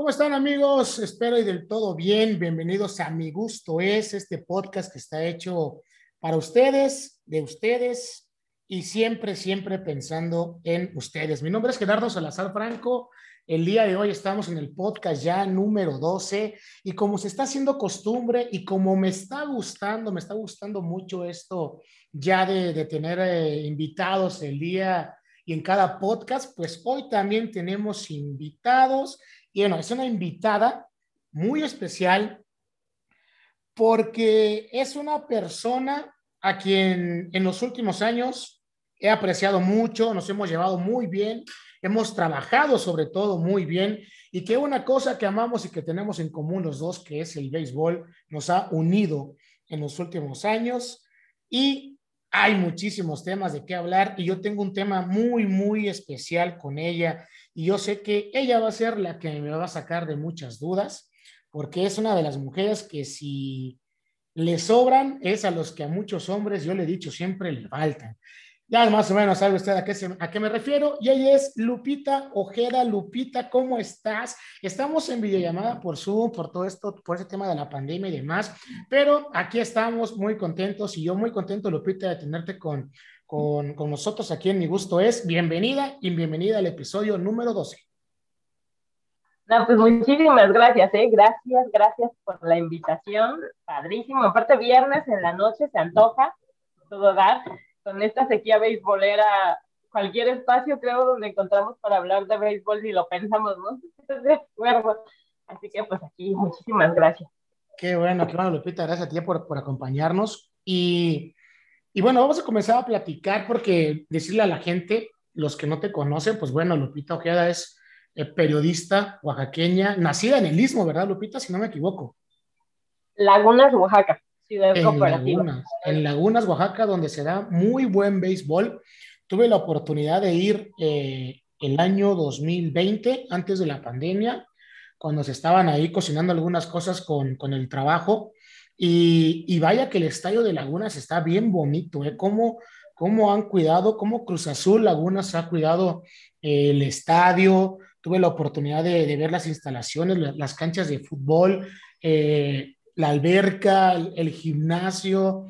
¿Cómo están amigos? Espero y del todo bien. Bienvenidos a Mi Gusto Es, este podcast que está hecho para ustedes, de ustedes y siempre, siempre pensando en ustedes. Mi nombre es Gerardo Salazar Franco. El día de hoy estamos en el podcast ya número 12 y como se está haciendo costumbre y como me está gustando, me está gustando mucho esto ya de, tener eh, invitados el día y en cada podcast, pues hoy también tenemos invitados y bueno, es una invitada muy especial porque es una persona a quien en los últimos años he apreciado mucho, nos hemos llevado muy bien, hemos trabajado sobre todo muy bien y que una cosa que amamos y que tenemos en común los dos, que es el béisbol, nos ha unido en los últimos años y hay muchísimos temas de qué hablar y yo tengo un tema muy, muy especial con ella y yo sé que ella va a ser la que me va a sacar de muchas dudas porque es una de las mujeres que si le sobran es a los que a muchos hombres, yo le he dicho siempre, le faltan. Ya más o menos sabe usted a qué, a qué me refiero. Y ella es Lupita Ojeda. Lupita, ¿cómo estás? Estamos en videollamada por Zoom, por todo esto, por ese tema de la pandemia y demás. Pero aquí estamos muy contentos y yo muy contento, Lupita, de tenerte con, con, con nosotros aquí en Mi Gusto Es. Bienvenida y bienvenida al episodio número 12. No, pues muchísimas gracias, ¿eh? Gracias, gracias por la invitación. Padrísimo. Aparte, viernes en la noche se antoja todo dar con esta sequía beisbolera, cualquier espacio creo donde encontramos para hablar de béisbol y lo pensamos, ¿no? De acuerdo. Así que pues aquí muchísimas gracias. Qué bueno, qué bueno, Lupita, gracias a ti por, por acompañarnos. Y, y bueno, vamos a comenzar a platicar porque decirle a la gente, los que no te conocen, pues bueno, Lupita Ojeda es eh, periodista oaxaqueña, nacida en el Istmo, ¿verdad, Lupita? Si no me equivoco. Lagunas, Oaxaca en Lagunas, Oaxaca, donde se da muy buen béisbol. Tuve la oportunidad de ir eh, el año 2020, antes de la pandemia, cuando se estaban ahí cocinando algunas cosas con, con el trabajo. Y, y, vaya que el estadio de Lagunas está bien bonito, ¿eh? Cómo, cómo han cuidado, cómo Cruz Azul Lagunas ha cuidado eh, el estadio. Tuve la oportunidad de, de, ver las instalaciones, las canchas de fútbol. Eh, la alberca, el, gimnasio,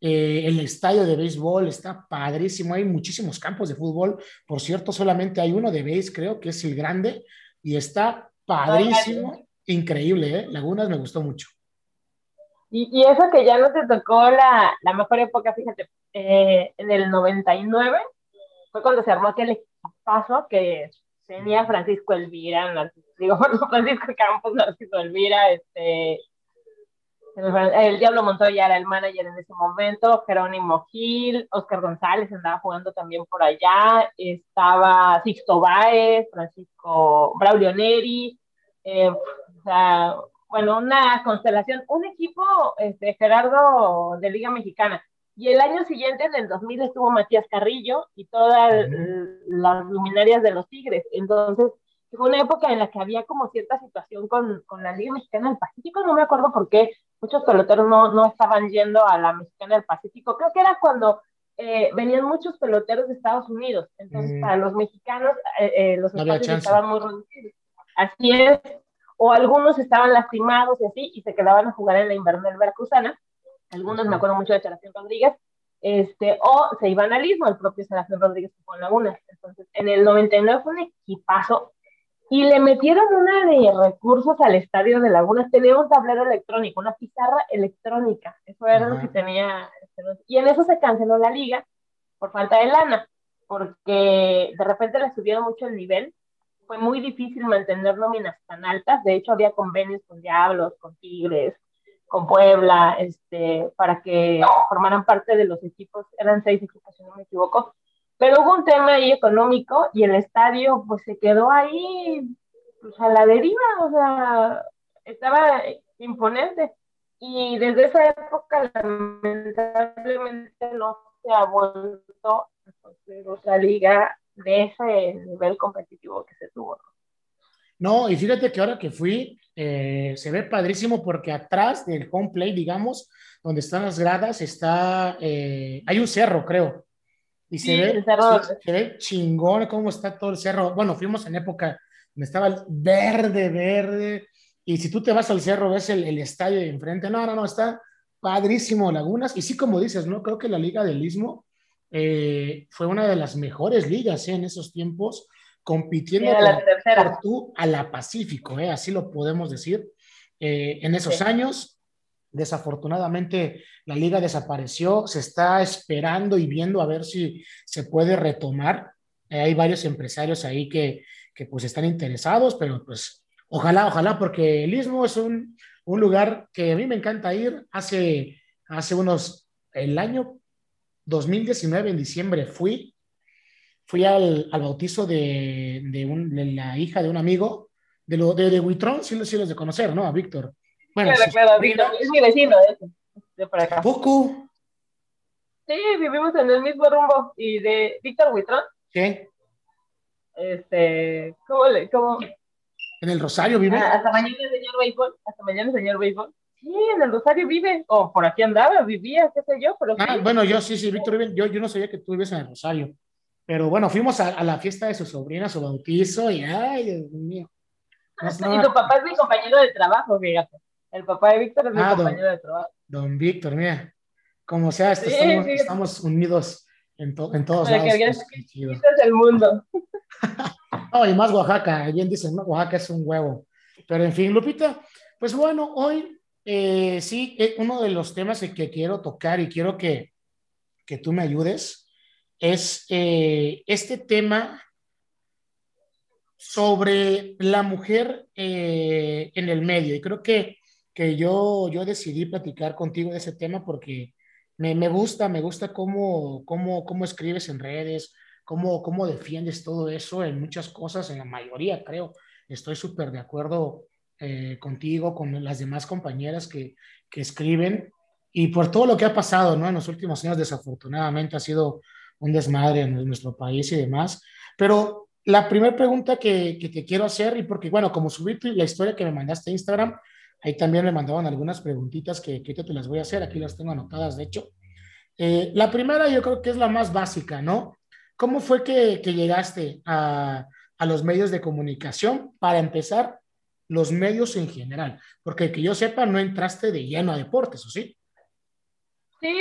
eh, el estadio de béisbol, está padrísimo. Hay muchísimos campos de fútbol. Por cierto, solamente hay uno de béis, creo que es el grande, y está padrísimo, increíble, ¿eh? Lagunas me gustó mucho. Y, eso que ya no te tocó la, la mejor época, fíjate, eh, en el 99 fue cuando se armó aquel paso que tenía Francisco Elvira, digo, Francisco Campos, Narciso Elvira, este, el Diablo Montoya era el manager en ese momento, Jerónimo Gil, Oscar González andaba jugando también por allá, estaba Sixto Báez, Francisco Braulio Neri, eh, o sea, bueno, una constelación, un equipo, este, Gerardo de Liga Mexicana. Y el año siguiente, en el 2000, estuvo Matías Carrillo y todas las luminarias de los Tigres. Entonces, fue una época en la que había como cierta situación con, con la Liga Mexicana del Pacífico, no me acuerdo por qué, muchos peloteros no, no estaban yendo a la Mexicana del Pacífico. Creo que era cuando eh, venían muchos peloteros de Estados Unidos. Entonces, mm. para los mexicanos, eh, eh, los espacios estaban muy reducidos. Así es. O algunos estaban lastimados y así, y se quedaban a jugar en la invernal veracruzana. Algunos, me acuerdo mucho de Serafín Rodríguez, este, o se iban al Istmo, el propio Serafín Rodríguez con Laguna. Entonces, en el 99 fue un equipazo y le metieron una de recursos al estadio de Lagunas. Tenía un tablero electrónico, una pizarra electrónica. Eso era lo que tenía. Este, y en eso se canceló la liga por falta de lana, porque de repente le subieron mucho el nivel. Fue muy difícil mantener nóminas tan altas. De hecho, había convenios con Diablos, con Tigres, con Puebla, este, para que formaran parte de los equipos. Eran seis equipos, si no me equivoco pero hubo un tema ahí económico y el estadio pues se quedó ahí pues, a la deriva, o sea, estaba imponente. Y desde esa época lamentablemente no se ha vuelto a construir otra liga de ese nivel competitivo que se tuvo. No, y fíjate que ahora que fui, eh, se ve padrísimo porque atrás del home play, digamos, donde están las gradas, está, eh, hay un cerro, creo. Y se, ve, se, ve chingón cómo está todo el cerro. Bueno, fuimos en época estaba verde, verde. Y si tú te vas al cerro, ves el, el estadio de enfrente. No, no, no, está padrísimo Lagunas. Y sí, como dices, ¿no? Creo que la Liga del Istmo eh, fue una de las mejores ligas ¿eh? en esos tiempos, compitiendo por tú a la Pacífico, ¿eh? así lo podemos decir. Eh, en esos años, desafortunadamente, la liga desapareció, se está esperando y viendo a ver si se puede retomar. hay varios empresarios ahí que, que pues están interesados, pero pues ojalá, ojalá, porque el Istmo es un, un lugar que a mí me encanta ir. Hace, hace unos, el año 2019, en diciembre, fui, fui al, al bautizo de, de, un, de, la hija de un amigo, de, lo, de, de Huitrón, sí, sí los de conocer, ¿no? A Víctor. Bueno, claro, claro, Víctor, es mi vecino, de por acá. ¿Poco? Sí, vivimos en el mismo rumbo. ¿Y de Víctor Huitrón? ¿Qué? Este, ¿cómo le, cómo, ¿En el Rosario vive? Ah, hasta mañana, señor béisbol. Hasta mañana, señor béisbol. Sí, en el Rosario vive. O por aquí andaba, vivía, qué sé yo. Pero ah, bueno, yo sí, sí, Víctor vive. Yo, yo no sabía que tú vives en el Rosario. Pero bueno, fuimos a, a la fiesta de su sobrina, su bautizo, y ay, Dios mío. No, y tu papá es mi compañero de trabajo, fíjate. El papá de Víctor es mi ah, compañero de trabajo. Don Víctor, mira. Como sea, estamos, estamos, unidos en, to, en todos lados. Que, es el mundo. no, y más Oaxaca, bien dicen, ¿no? Oaxaca es un huevo. Pero en fin, Lupita, pues bueno, hoy eh, sí, eh, uno de los temas que quiero tocar y quiero que, que tú me ayudes es eh, este tema sobre la mujer eh, en el medio. Y creo que, que yo, yo decidí platicar contigo de ese tema porque me, me gusta, me gusta cómo, cómo, cómo escribes en redes, cómo, cómo defiendes todo eso en muchas cosas, en la mayoría creo. Estoy súper de acuerdo eh, contigo, con las demás compañeras que, que, escriben y por todo lo que ha pasado ¿no? en los últimos años, desafortunadamente ha sido un desmadre en nuestro país y demás. Pero la primera pregunta que, que, te quiero hacer, y porque, bueno, como subí la historia que me mandaste a Instagram, ahí también me mandaban algunas preguntitas que, que te las voy a hacer, aquí las tengo anotadas, de hecho. Eh, la primera yo creo que es la más básica, ¿no? ¿Cómo fue que, que llegaste a, a, los medios de comunicación? Para empezar, los medios en general, porque que yo sepa, no entraste de lleno a deportes, ¿o sí? Sí,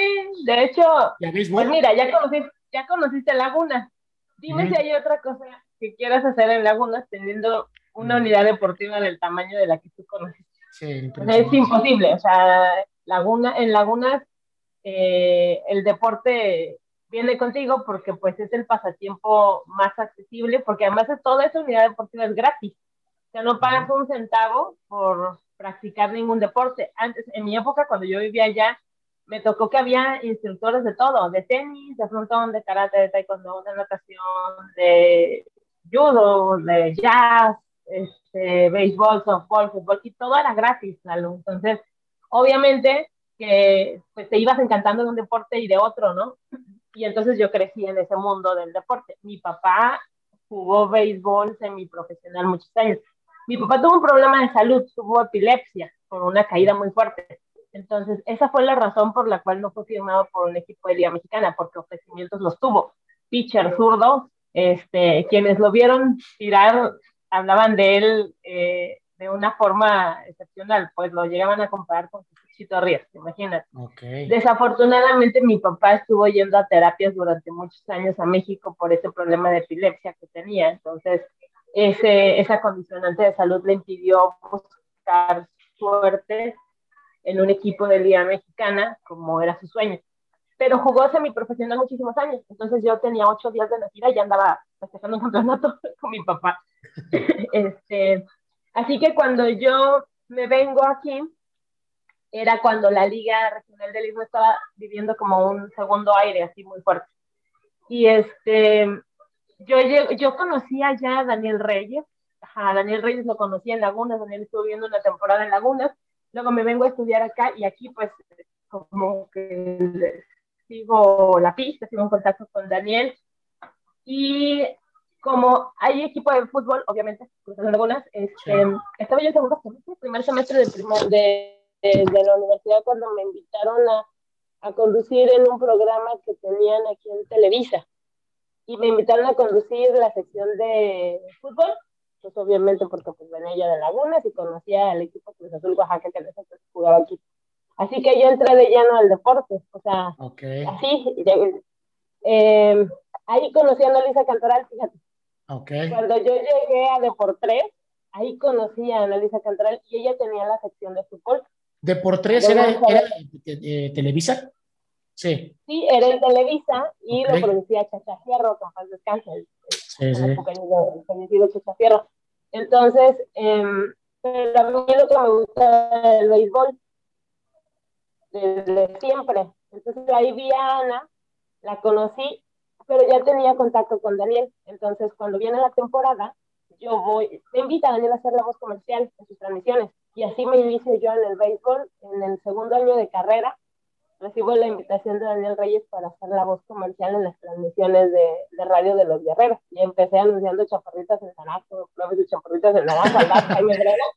de hecho, pues mira, ya, conocí, ya conociste Laguna. Dime si hay otra cosa que quieras hacer en Laguna teniendo una unidad deportiva del tamaño de la que tú conoces. Sí, es imposible, o sea, Laguna, en Lagunas eh, el deporte viene contigo porque pues es el pasatiempo más accesible, porque además es toda esa unidad deportiva es gratis. O sea, no pagas un centavo por practicar ningún deporte. Antes, en mi época, cuando yo vivía allá, me tocó que había instructores de todo, de tenis, de frontón, de karate, de taekwondo, de natación, de judo, de jazz, este, béisbol, softball, fútbol, y todo era gratis, Entonces, obviamente que pues, te ibas encantando de un deporte y de otro, ¿no? Y entonces yo crecí en ese mundo del deporte. Mi papá jugó béisbol semiprofesional muchos años. Mi papá tuvo un problema de salud, tuvo epilepsia, con una caída muy fuerte. Entonces, esa fue la razón por la cual no fue firmado por un equipo de Liga Mexicana, porque ofrecimientos los tuvo. Pitcher zurdo, este, quienes lo vieron tirar hablaban de él eh, de una forma excepcional, pues lo llegaban a comparar con Chuchito Ríos, imagínate. Okay. Desafortunadamente mi papá estuvo yendo a terapias durante muchos años a México por ese problema de epilepsia que tenía, entonces ese, esa condicionante de salud le impidió buscar suerte en un equipo de Liga Mexicana como era su sueño. Pero jugó semiprofesional muchísimos años, entonces yo tenía ocho días de nacida y ya andaba festejando un campeonato con mi papá. este, así que cuando yo me vengo aquí, era cuando la Liga Regional del Istmo estaba viviendo como un segundo aire así muy fuerte. Y este, yo, yo conocía ya a Daniel Reyes, a Daniel Reyes lo conocí en Lagunas, Daniel estuvo viendo una temporada en Lagunas, luego me vengo a estudiar acá y aquí pues como que sigo la pista, sigo en contacto con Daniel y como hay equipo de fútbol, obviamente, en Lagunas, este, estaba yo en segundo semestre, primer semestre de, primer, de de, la universidad cuando me invitaron a, a conducir en un programa que tenían aquí en Televisa. Y me invitaron a conducir la sección de fútbol pues obviamente porque pues venía yo de Lagunas y conocía al equipo Cruz Azul Oaxaca que nosotros jugaba aquí. Así que yo entré de lleno al deporte, o sea, así, eh, ahí conocí a Annalisa Cantoral, fíjate. Cuando yo llegué a Deportes, ahí conocí a Annalisa Cantoral y ella tenía la sección de fútbol. ¿Deportes era, era de, Televisa? Sí. Sí, era en Televisa y lo producía Chacha Fierro, con paz descanse, sí, sí. el fallecido Chacha Fierro. Entonces, eh, pero a mí lo que me gusta el béisbol, desde siempre. Entonces ahí vi a Ana, la conocí, pero ya tenía contacto con Daniel. Entonces cuando viene la temporada, yo voy, me invita a Daniel a hacer la voz comercial en sus transmisiones. Y así me inicio yo en el béisbol, en el segundo año de carrera, recibo la invitación de Daniel Reyes para hacer la voz comercial en las transmisiones de, de radio de los guerreros. Y empecé anunciando chaparritas en Zanaco, flores de chaparritas en Naranja, Jaime.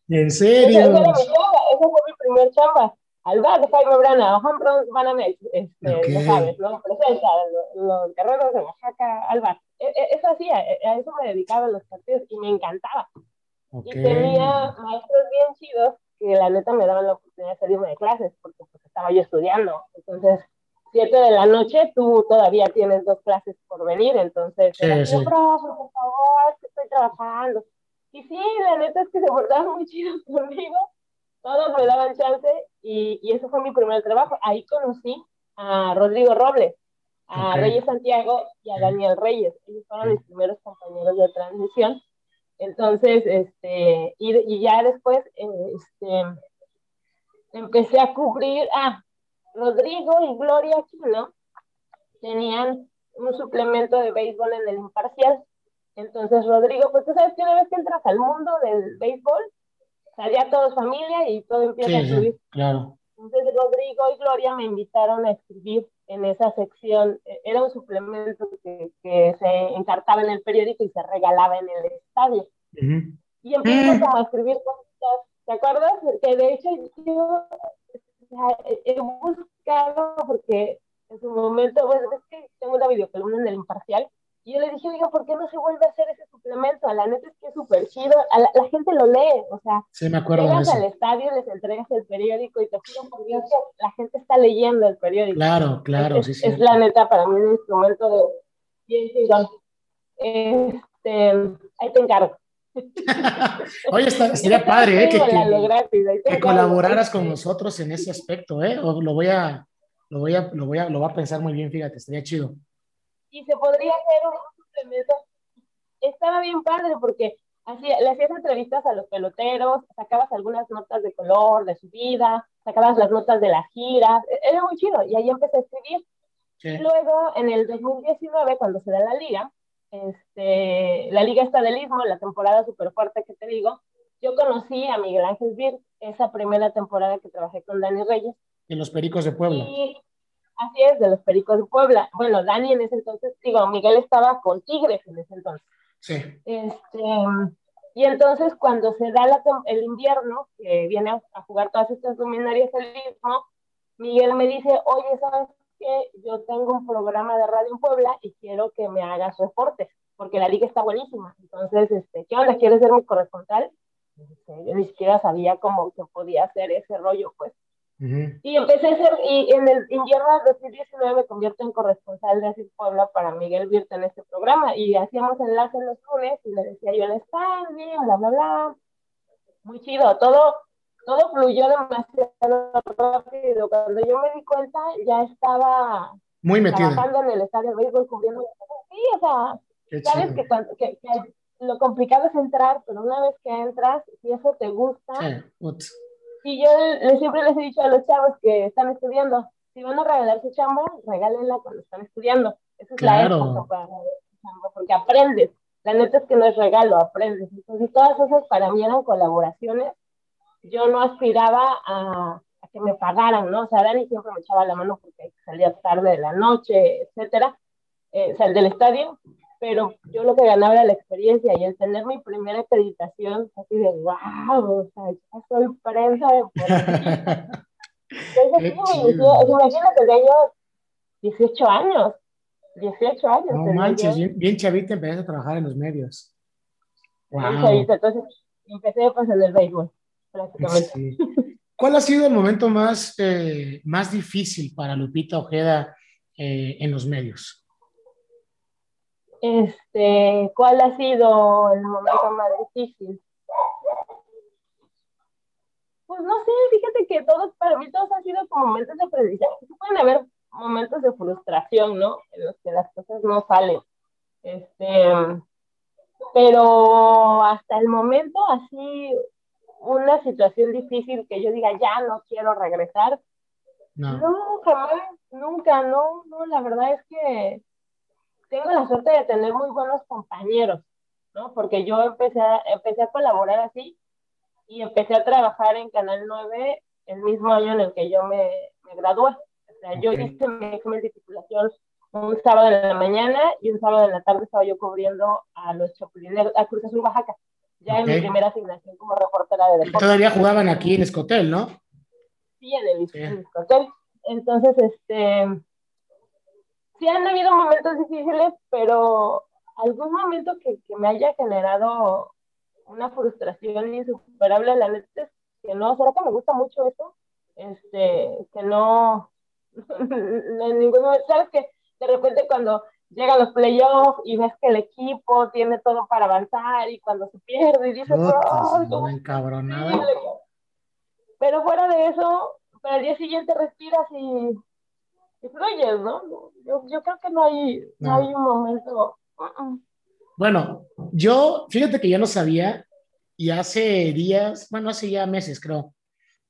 ¿En serio? Esa fue mi primer chamba. Al bar de Jaime Brana, Juan Banamex, este, okay. sabes, ¿no? Presenta los, guerreros de Oaxaca al bar. E, e, eso hacía, e, a eso me dedicaba en los partidos y me encantaba. Okay. Y tenía maestros bien chidos que la neta me daban la oportunidad de salirme de clases porque pues, estaba yo estudiando. Entonces, siete de la noche, tú todavía tienes dos clases por venir, entonces, sí, era, sí. por favor, que estoy trabajando. Y sí, la neta es que se portaban muy chidos conmigo, todos me daban chance y, y ese fue mi primer trabajo. Ahí conocí a Rodrigo Robles, a okay. Reyes Santiago y a Daniel Reyes. Ellos fueron mis primeros compañeros de transición entonces, este, y, y ya después, este, empecé a cubrir, ah, Rodrigo y Gloria Aquino tenían un suplemento de béisbol en el imparcial. Entonces, Rodrigo, pues tú sabes que una vez que entras al mundo del béisbol, salía todo familia y todo empieza sí, a subir. Sí, claro. Entonces, Rodrigo y Gloria me invitaron a escribir en esa sección, e, era un suplemento que, que, se encartaba en el periódico y se regalaba en el estadio. Uh -huh. Y empiezo como a escribir cosas, ¿te acuerdas? Que de hecho yo he buscado, porque en su momento, bueno, es que tengo una videocolumna en el imparcial, y yo le dije, oiga, ¿por qué no se vuelve a hacer ese suplemento? A la neta es que es súper chido, la, la, gente lo lee, o sea, sí, me acuerdo llegas al estadio, les entregas el periódico y te juro por Dios que la gente está leyendo el periódico. Claro, claro, es, sí, sí. Es la neta para mí un instrumento de bien chingón. Este, ahí te encargo. Oye, está, sería padre, ¿eh? Que, que, gratis, que colaboraras con nosotros en ese aspecto, ¿eh? O lo voy a, lo voy a, lo voy a, lo voy a pensar muy bien, fíjate, estaría chido y se podría hacer un suplemento. Estaba bien padre porque hacía, le hacías entrevistas a los peloteros, sacabas algunas notas de color, de su vida, sacabas las notas de las giras, e-, era muy chido y ahí empecé a escribir. Sí. Luego, en el 2019, cuando se da la liga, este, la liga está del Istmo, la temporada súper fuerte que te digo, yo conocí a Miguel Ángel Bir, esa primera temporada que trabajé con Dani Reyes. En los Pericos de Puebla. Y Así es, de los Pericos de Puebla. Bueno, Dani en ese entonces, digo, Miguel estaba con Tigres en ese entonces. Sí. Este, y entonces cuando se da la, el invierno, que viene a, a, jugar todas estas luminarias el mismo, Miguel me dice, oye, ¿sabes qué? Yo tengo un programa de radio en Puebla y quiero que me hagas reportes, porque la liga está buenísima. Entonces, este, ¿qué onda? ¿Quieres ser mi corresponsal? Yo ni siquiera sabía cómo se podía hacer ese rollo, pues. Uh -huh. Y empecé a ser, y en el invierno del 2019 me convierto en corresponsal de Así Puebla para Miguel Virta en este programa y hacíamos enlaces los lunes y le decía yo, está bien, bla, bla, bla. Muy chido, todo, todo fluyó demasiado rápido. Cuando yo me di cuenta, ya estaba muy metido trabajando en el estadio de béisbol cubriendo. Sí, o sea, Qué sabes que, que, que, lo complicado es entrar, pero una vez que entras, si eso te gusta. Sí. Y yo les, siempre les he dicho a los chavos que están estudiando, si van a regalar su chamba, regálenla cuando están estudiando. Esa es claro. la época para chamba, porque aprendes. La neta es que no es regalo, aprendes. Entonces, todas esas para mí eran colaboraciones. Yo no aspiraba a, a que me pagaran, ¿no? O sea, Dani siempre me echaba la mano porque salía tarde de la noche, etcétera, eh, sal del estadio, pero yo lo que ganaba era la experiencia y el tener mi primera acreditación, así de wow, o sea, ya soy prensa de Entonces, sí, imagínate, tenía 18 años, 18 años. No manches, bien, bien, chavita empezaste a trabajar en los medios. Entonces empecé pues en el béisbol, prácticamente. ¿Cuál ha sido el momento más, eh, más difícil para Lupita Ojeda eh, en los medios? Este, ¿Cuál ha sido el momento más difícil? Pues no sé, fíjate que todos, para mí todos han sido como momentos de aprendizaje. Pueden haber momentos de frustración, ¿no? En los que las cosas no salen. Este, pero hasta el momento, así, una situación difícil que yo diga, ya no quiero regresar. No, no jamás, nunca, no, no, la verdad es que tengo la suerte de tener muy buenos compañeros, ¿no? Porque yo empecé a, empecé a colaborar así y empecé a trabajar en Canal 9 el mismo año en el que yo me, me gradué. O sea, yo hice mi examen de titulación un sábado en la mañana y un sábado en la tarde estaba yo cubriendo a los Choplineros, a Cruz Azul Oaxaca, ya en mi primera asignación como reportera de deportes. Todavía jugaban aquí en Escotel, ¿no? Sí, en el Escotel. Entonces, este, sí han habido momentos difíciles, pero algún momento que, que me haya generado una frustración insuperable, la neta es que no, será que me gusta mucho eso, este, que no, en ningún momento, sabes que de repente cuando llegan los playoffs y ves que el equipo tiene todo para avanzar y cuando se pierde y dices, no, encabronada. Pero fuera de eso, para el día siguiente respiras y fluyes, ¿no? Yo, yo, creo que no hay, no. hay un momento. Uh-uh. Bueno, yo, fíjate que yo no sabía y hace días, bueno, hace ya meses creo,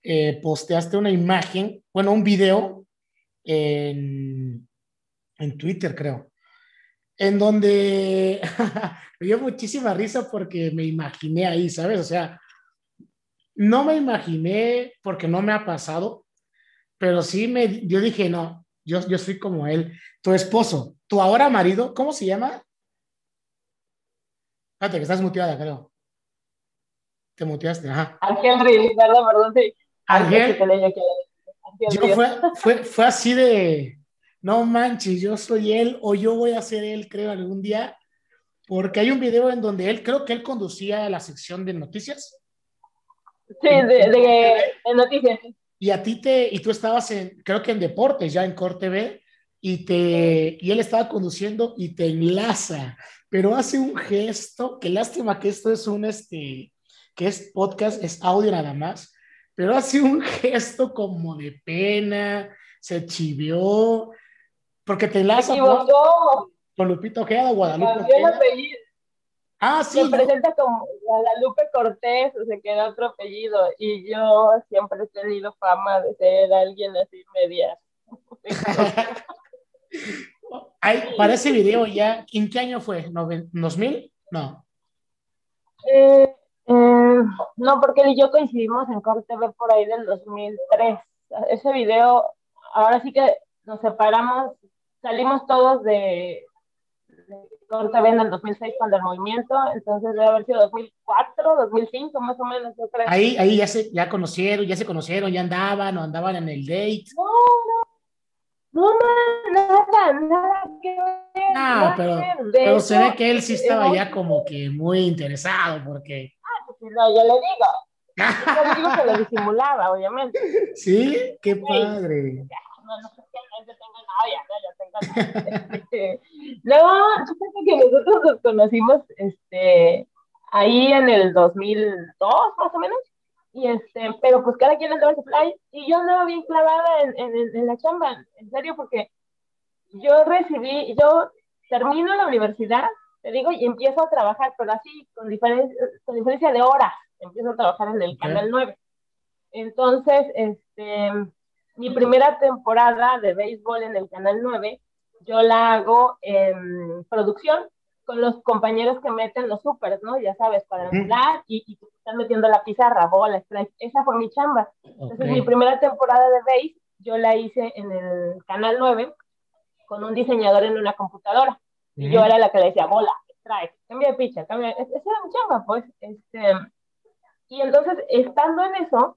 eh, posteaste una imagen, bueno, un video en, en Twitter, creo, en donde me dio muchísima risa porque me imaginé ahí, ¿sabes? O sea, no me imaginé porque no me ha pasado, pero sí me, yo dije, no, yo, yo soy como él, tu esposo, tu ahora marido, ¿cómo se llama? Espérate, que estás muteada, creo. Te muteaste, ajá. Ángel perdón, perdón, sí. Ángel. Yo fue, fue, fue así de, no manches, yo soy él o yo voy a ser él, creo, algún día, porque hay un video en donde él, creo que él conducía la sección de noticias. Sí, de, de, noticias. Y a ti te, y tú estabas en, creo que en deportes, ya en Corte B, y te, y él estaba conduciendo y te enlaza, pero hace un gesto, que lástima que esto es un, este, que es podcast, es audio nada más, pero hace un gesto como de pena, se chivió, porque te enlaza con, con Lupito Ojeda, Guadalupe. Ah, sí. Se presenta como Guadalupe Cortés, o se queda otro apellido. Y yo siempre he tenido fama de ser alguien así media. Ay, para ese video ya, ¿en qué año fue? ¿2000? No. Eh, eh, no, porque él y yo coincidimos en Corte B por ahí del 2003. Ese video, ahora sí que nos separamos salimos todos de, de Corte en el 2006 cuando el movimiento, entonces debe haber sido 2004, 2005 más o menos, yo creo. Ahí, ahí ya se ya conocieron, ya se conocieron, ya andaban o andaban en el date. No, no, no, nada, nada que ver. Ah, pero, pero se ve que él sí estaba ya como que muy interesado porque... Ah, pues no, yo le digo. Yo le digo que lo disimulaba, obviamente. Sí, qué padre. no, no sé qué tengo novia, no, yo no, fíjate que nosotros nos conocimos este, ahí en el 2002, más o menos. Y este, pero pues cada quien andaba en su play y yo andaba bien clavada en, en, en, la chamba, en serio, porque yo recibí, yo termino la universidad, te digo, y empiezo a trabajar, pero así, con diferencia, con diferencia de horas, empiezo a trabajar en el Canal 9. Entonces, este, mi primera temporada de béisbol en el Canal 9 yo la hago en producción con los compañeros que meten los supers, ¿no? Ya sabes, para hablar y, y están metiendo la pizarra, bola, strike. Esa fue mi chamba. Entonces, mi primera temporada de base yo la hice en el Canal 9 con un diseñador en una computadora. Y yo era la que le decía, bola, strike, cambia de picha, cambia. Esa era mi chamba, pues. Este... Y entonces, estando en eso,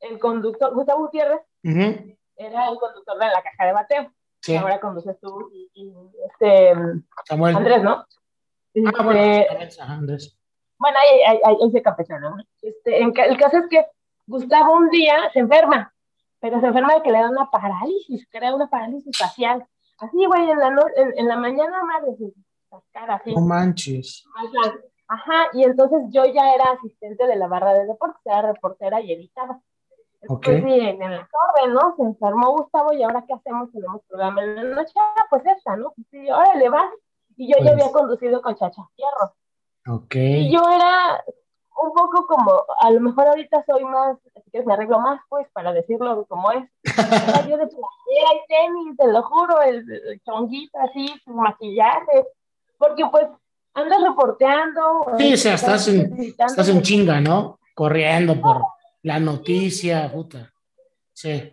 el conductor, Gustavo Gutiérrez, era el conductor de la caja de bateo. Sí. Ahora conduces tú y, y, este Samuel. Andrés, ¿no? Ah, bueno, este, Andrés. Bueno, ahí, ahí, ahí, se campechano, Este, el caso es que Gustavo un día se enferma, pero se enferma de que le da una parálisis, crea una parálisis facial. Así, güey, en la, en, en, la mañana madre, cara así. No manches. Ajá, y entonces yo ya era asistente de la barra de deportes, era reportera y editaba. Okay. Pues sí, en la torre, ¿no? Se enfermó Gustavo y ahora ¿qué hacemos? Tenemos programa en la noche, ah, pues esta, ¿no? Pues sí, órale, va. Y yo ya había pues. conducido con Chacha Fierro. Ok. Y yo era un poco como, a lo mejor ahorita soy más, así que me arreglo más, pues, para decirlo como es. yo de playera y tenis, te lo juro, el, chonguito así, sin maquillaje, porque pues andas reporteando. Sí, o sea, estás en, estás en chinga, ¿no? Corriendo por la noticia, puta. Sí.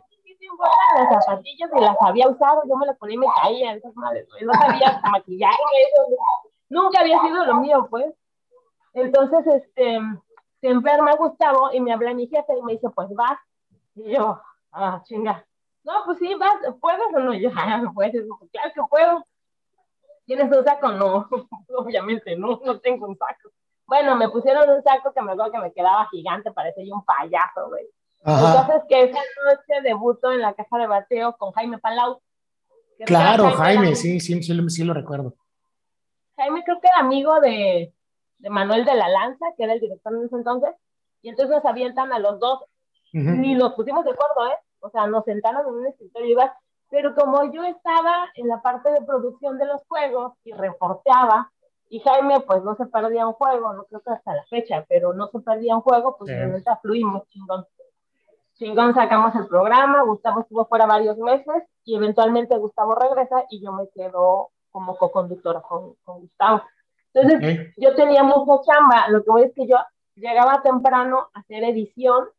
Las zapatillas y las había usado, yo me las ponía y me caía, esas madres, no sabía maquillaje, eso, nunca había sido lo mío, pues. Entonces, este, se enferma Gustavo y me habla mi jefe y me dice, pues vas. Y yo, ah, chinga. No, pues sí, vas, ¿puedes o no? Yo, ah, claro que puedo. ¿Tienes un saco? No, obviamente no, no tengo un saco. Bueno, me pusieron un saco que me acuerdo que me quedaba gigante, parecía yo un payaso, güey. Entonces, que esa noche debuto en la caja de bateo con Jaime Palau. Claro, Jaime, sí, sí, sí, sí, lo recuerdo. Jaime creo que era amigo de, de Manuel de la Lanza, que era el director en ese entonces, y entonces nos avientan a los dos, ni nos pusimos de acuerdo, ¿eh? O sea, nos sentaron en un escritorio y pero como yo estaba en la parte de producción de los juegos y reporteaba, y Jaime pues no se perdía un juego, no creo que hasta la fecha, pero no se perdía un juego, pues sí. fluimos chingón. Chingón sacamos el programa, Gustavo estuvo fuera varios meses y eventualmente Gustavo regresa y yo me quedo como co-conductora con, con Gustavo. Entonces, yo tenía mucha chamba. Lo que voy es que yo llegaba temprano a hacer edición,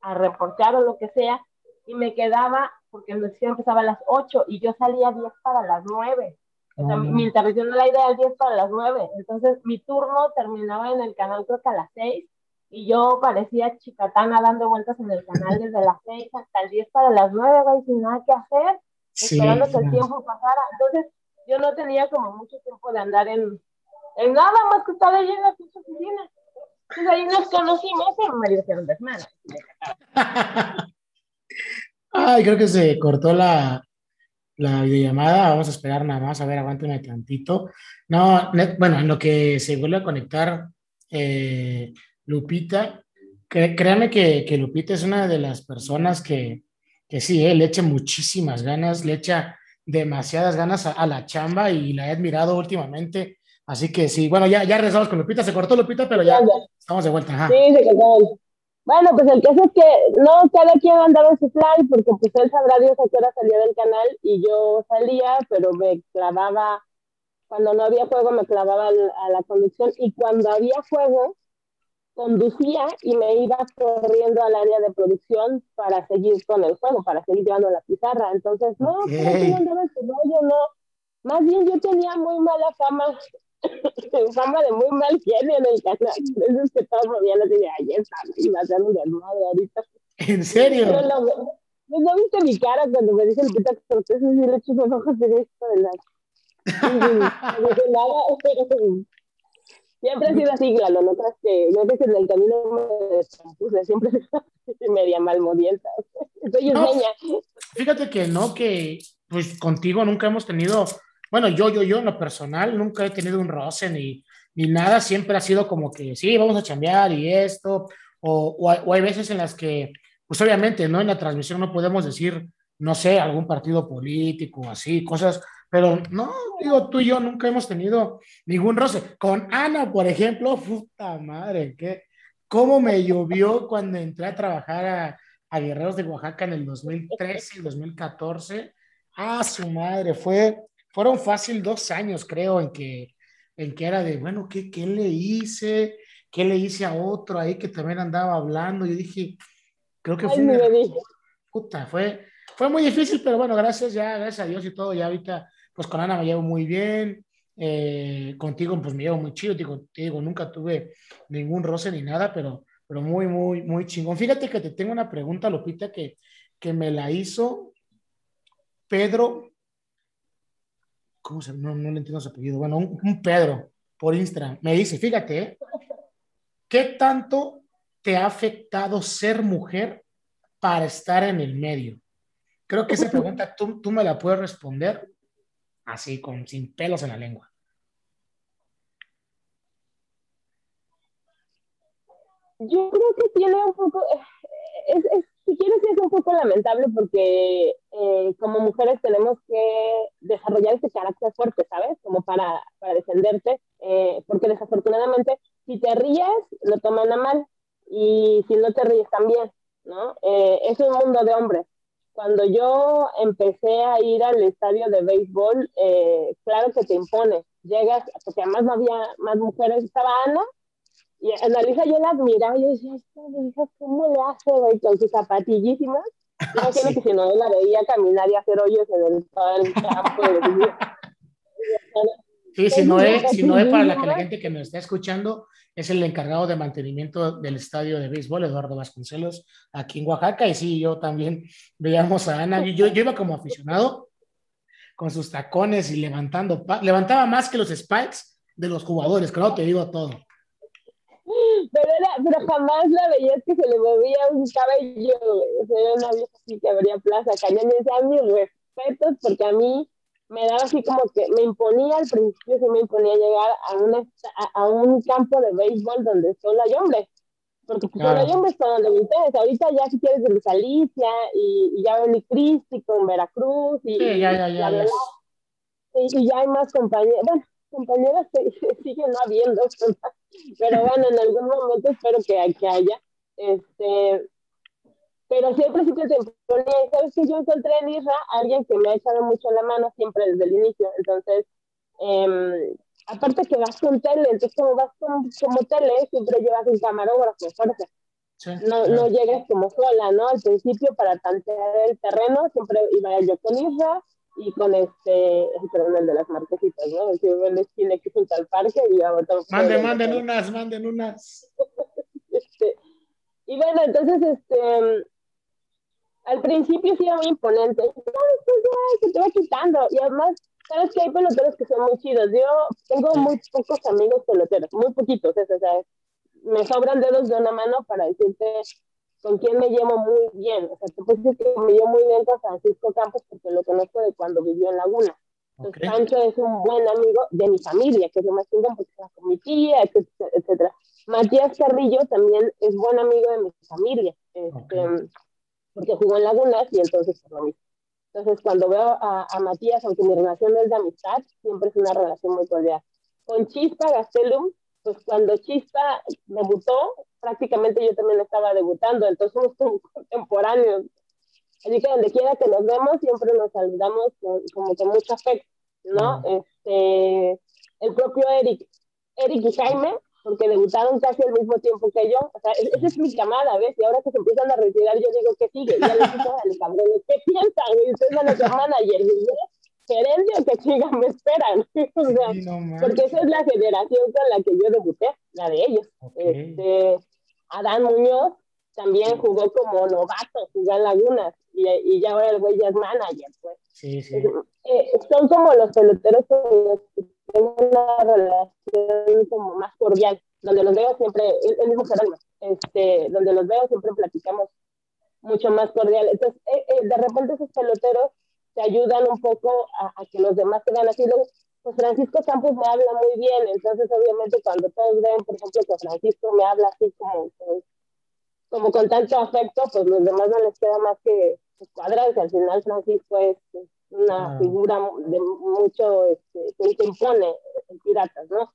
a reportear o lo que sea, y me quedaba, porque la edición empezaba a las 8 y yo salía a 10 para las 9. O sea, mi intervención de la idea es 10 para las 9. Entonces, mi turno terminaba en el canal, creo que a las 6, y yo parecía chicatana dando vueltas en el canal desde las 6 hasta el 10 para las 9, güey, sin nada que hacer, esperando que el tiempo pasara. Entonces, yo no tenía como mucho tiempo de andar en, en nada más que estaba allí en la oficina. Entonces ahí nos conocimos y me dijeron desmadre. Ay, creo que se cortó la, la videollamada. Vamos a esperar nada más. A ver, aguántame tantito. No, bueno, en lo que se vuelve a conectar eh, Lupita, créame que, que, Lupita es una de las personas que, que sí, eh, le echa muchísimas ganas, le echa demasiadas ganas a, a, la chamba y la he admirado últimamente Así que sí, bueno, ya, ya regresamos con Lupita, se cortó Lupita, pero ya, estamos de vuelta. Sí, se cortó. Bueno, pues el caso es que no cada quien andaba en su plan, porque pues él sabrá Dios a qué hora salía del canal y yo salía, pero me clavaba, cuando no había juego me clavaba a la conducción y cuando había juego conducía y me iba corriendo al área de producción para seguir con el juego, para seguir llevando la pizarra. Entonces, no, okay. no andaba en su rollo, no. Más bien yo tenía muy mala fama fama de muy mal genio en el canal. Es que todos movían así de está, y va a ser un desmadre ahorita. ¿En serio? no, no, viste mi cara cuando me dice el pita Cortés y le echo los ojos de esto de la. No dije nada, pero siempre ha sido así, claro, no creas que, no crees que en el camino me descompuse, siempre media malmodienta. Soy no, Fíjate que no, que pues contigo nunca hemos tenido bueno, yo, yo, yo en lo personal nunca he tenido un roce ni, ni nada, siempre ha sido como que sí, vamos a chambear y esto, o, hay veces en las que, pues obviamente, ¿no? En la transmisión no podemos decir, no sé, algún partido político, así, cosas, pero no, digo, tú y yo nunca hemos tenido ningún roce. Con Ana, por ejemplo, puta madre, ¿qué? ¿Cómo me llovió cuando entré a trabajar a, a Guerreros de Oaxaca en el 2013 y 2014? Ah, su madre, fue fueron fácil dos años, creo, en que, en que era de, bueno, ¿qué, ¿qué le hice? ¿Qué le hice a otro ahí que también andaba hablando? Yo dije, creo que fue... puta, fue, fue muy difícil, pero bueno, gracias ya, gracias a Dios y todo, ya ahorita, pues con Ana me llevo muy bien, eh, contigo pues me llevo muy chido, digo, digo, nunca tuve ningún roce ni nada, pero, pero muy, muy, muy chingón. Fíjate que te tengo una pregunta, Lupita, que, que me la hizo Pedro ¿cómo se No, no le entiendo su apellido. Bueno, un, Pedro por Instagram. Me dice, fíjate, ¿eh? ¿qué tanto te ha afectado ser mujer para estar en el medio? Creo que esa pregunta tú, tú me la puedes responder así, con, sin pelos en la lengua. Yo creo que tiene un poco, es, es, si quieres, es un poco lamentable porque eh, como mujeres tenemos que desarrollar ese carácter fuerte, ¿sabes? Como para, para defenderte, eh, porque desafortunadamente si te ríes, lo toman a mal, y si no te ríes también, ¿no? Eh, es un mundo de hombres. Cuando yo empecé a ir al estadio de béisbol, eh, claro que te impone. Llegas, porque además no había más mujeres, estaba Ana, y Analisa yo la admiraba, yo decía, ¿cómo le hace, güey, con sus zapatillísimas? No sí. que si no la veía caminar y hacer hoyos en el, el campo. sí, si no es, si no es para la, que la gente que nos está escuchando, es el encargado de mantenimiento del estadio de béisbol, Eduardo Vasconcelos, aquí en Oaxaca. Y sí, yo también veíamos a Ana. Yo, yo iba como aficionado con sus tacones y levantando, levantaba más que los spikes de los jugadores, creo, te digo todo. Pero, era, pero jamás la veías que se le movía un cabello, o sea, era una vieja así que abría plaza, cañón, y decía mis respetos, porque a mí me daba así como que me imponía al principio, se me imponía llegar a, una, a, a, un campo de béisbol donde solo hay hombres. Porque claro. solo hay hombres para donde ustedes. Ahorita ya si quieres de Alicia y, y ya Beli Cristi con Veracruz y, sí, ya, ya, ya, y, y, y, ya hay más compañeras. Bueno, compañeras siguen no habiendo, pero bueno, en algún momento espero que, que haya. Este, pero siempre, siempre te ponía, sabes que yo encontré en Isra a alguien que me ha echado mucho la mano siempre desde el inicio, entonces, eh, aparte que vas con tele, entonces como vas con, como tele, siempre llevas un camarógrafo, fuerza. Sí, no, no llegas como sola, ¿no? Al principio para tantear el terreno, siempre iba yo con Isra y con este, perdón, el de las marquesitas, ¿no? El que el esquina que junto al parque y ahora... Manden, manden unas, manden unas. este, y bueno, entonces, este, al principio sí era muy imponente, no, después ya se te va quitando, y además, sabes que hay peloteros que son muy chidos, yo tengo muy pocos amigos peloteros, muy poquitos, o sea, me sobran dedos de una mano para decirte con quién me llevo muy bien, o sea, te puedo decir que me llevo muy bien con Francisco Campos porque lo conozco de cuando vivió en Laguna. Entonces, okay. Pancho es un buen amigo de mi familia, que es lo más chingón porque está con mi tía, etcétera. Matías Carrillo también es buen amigo de mi familia. Este, okay porque jugó en Lagunas y entonces por lo mismo. Entonces, cuando veo a, a, Matías, aunque mi relación es de amistad, siempre es una relación muy cordial. Con Chispa Gastelum, pues cuando Chispa debutó, prácticamente yo también estaba debutando, entonces somos contemporáneos. Así que donde quiera que nos vemos, siempre nos saludamos con, como con mucho afecto, ¿no? Este, el propio Eric, Eric y Jaime, porque debutaron casi al mismo tiempo que yo. O sea, esa es mi camada, ¿ves? Y ahora que se empiezan a retirar, yo digo, ¿qué sigue? Y ya les digo, dale, cabrones, ¿qué piensan? Y ustedes van a ser manager, gerencia que sigan, me esperan. o sea, sí, no porque esa es la generación con la que yo debuté, la de ellos. Okay. Este, Adán Muñoz también jugó como novato, jugó en Lagunas, y, y ya ahora el güey ya es manager, pues. Sí, sí. Eh, son como los peloteros que tengo una relación como más cordial, donde los veo siempre, el, mismo Jerónimo, este, donde los veo siempre platicamos mucho más cordial. Entonces, eh, eh, de repente esos peloteros te ayudan un poco a, a que los demás quedan así. Luego, pues Francisco Campos me habla muy bien, entonces obviamente cuando todos ven, por ejemplo, que Francisco me habla así como, como, como con tanto afecto, pues los demás no les queda más que pues, cuadrarse. Al final Francisco es, es una ah. figura de mucho este, que impone en Piratas, ¿no?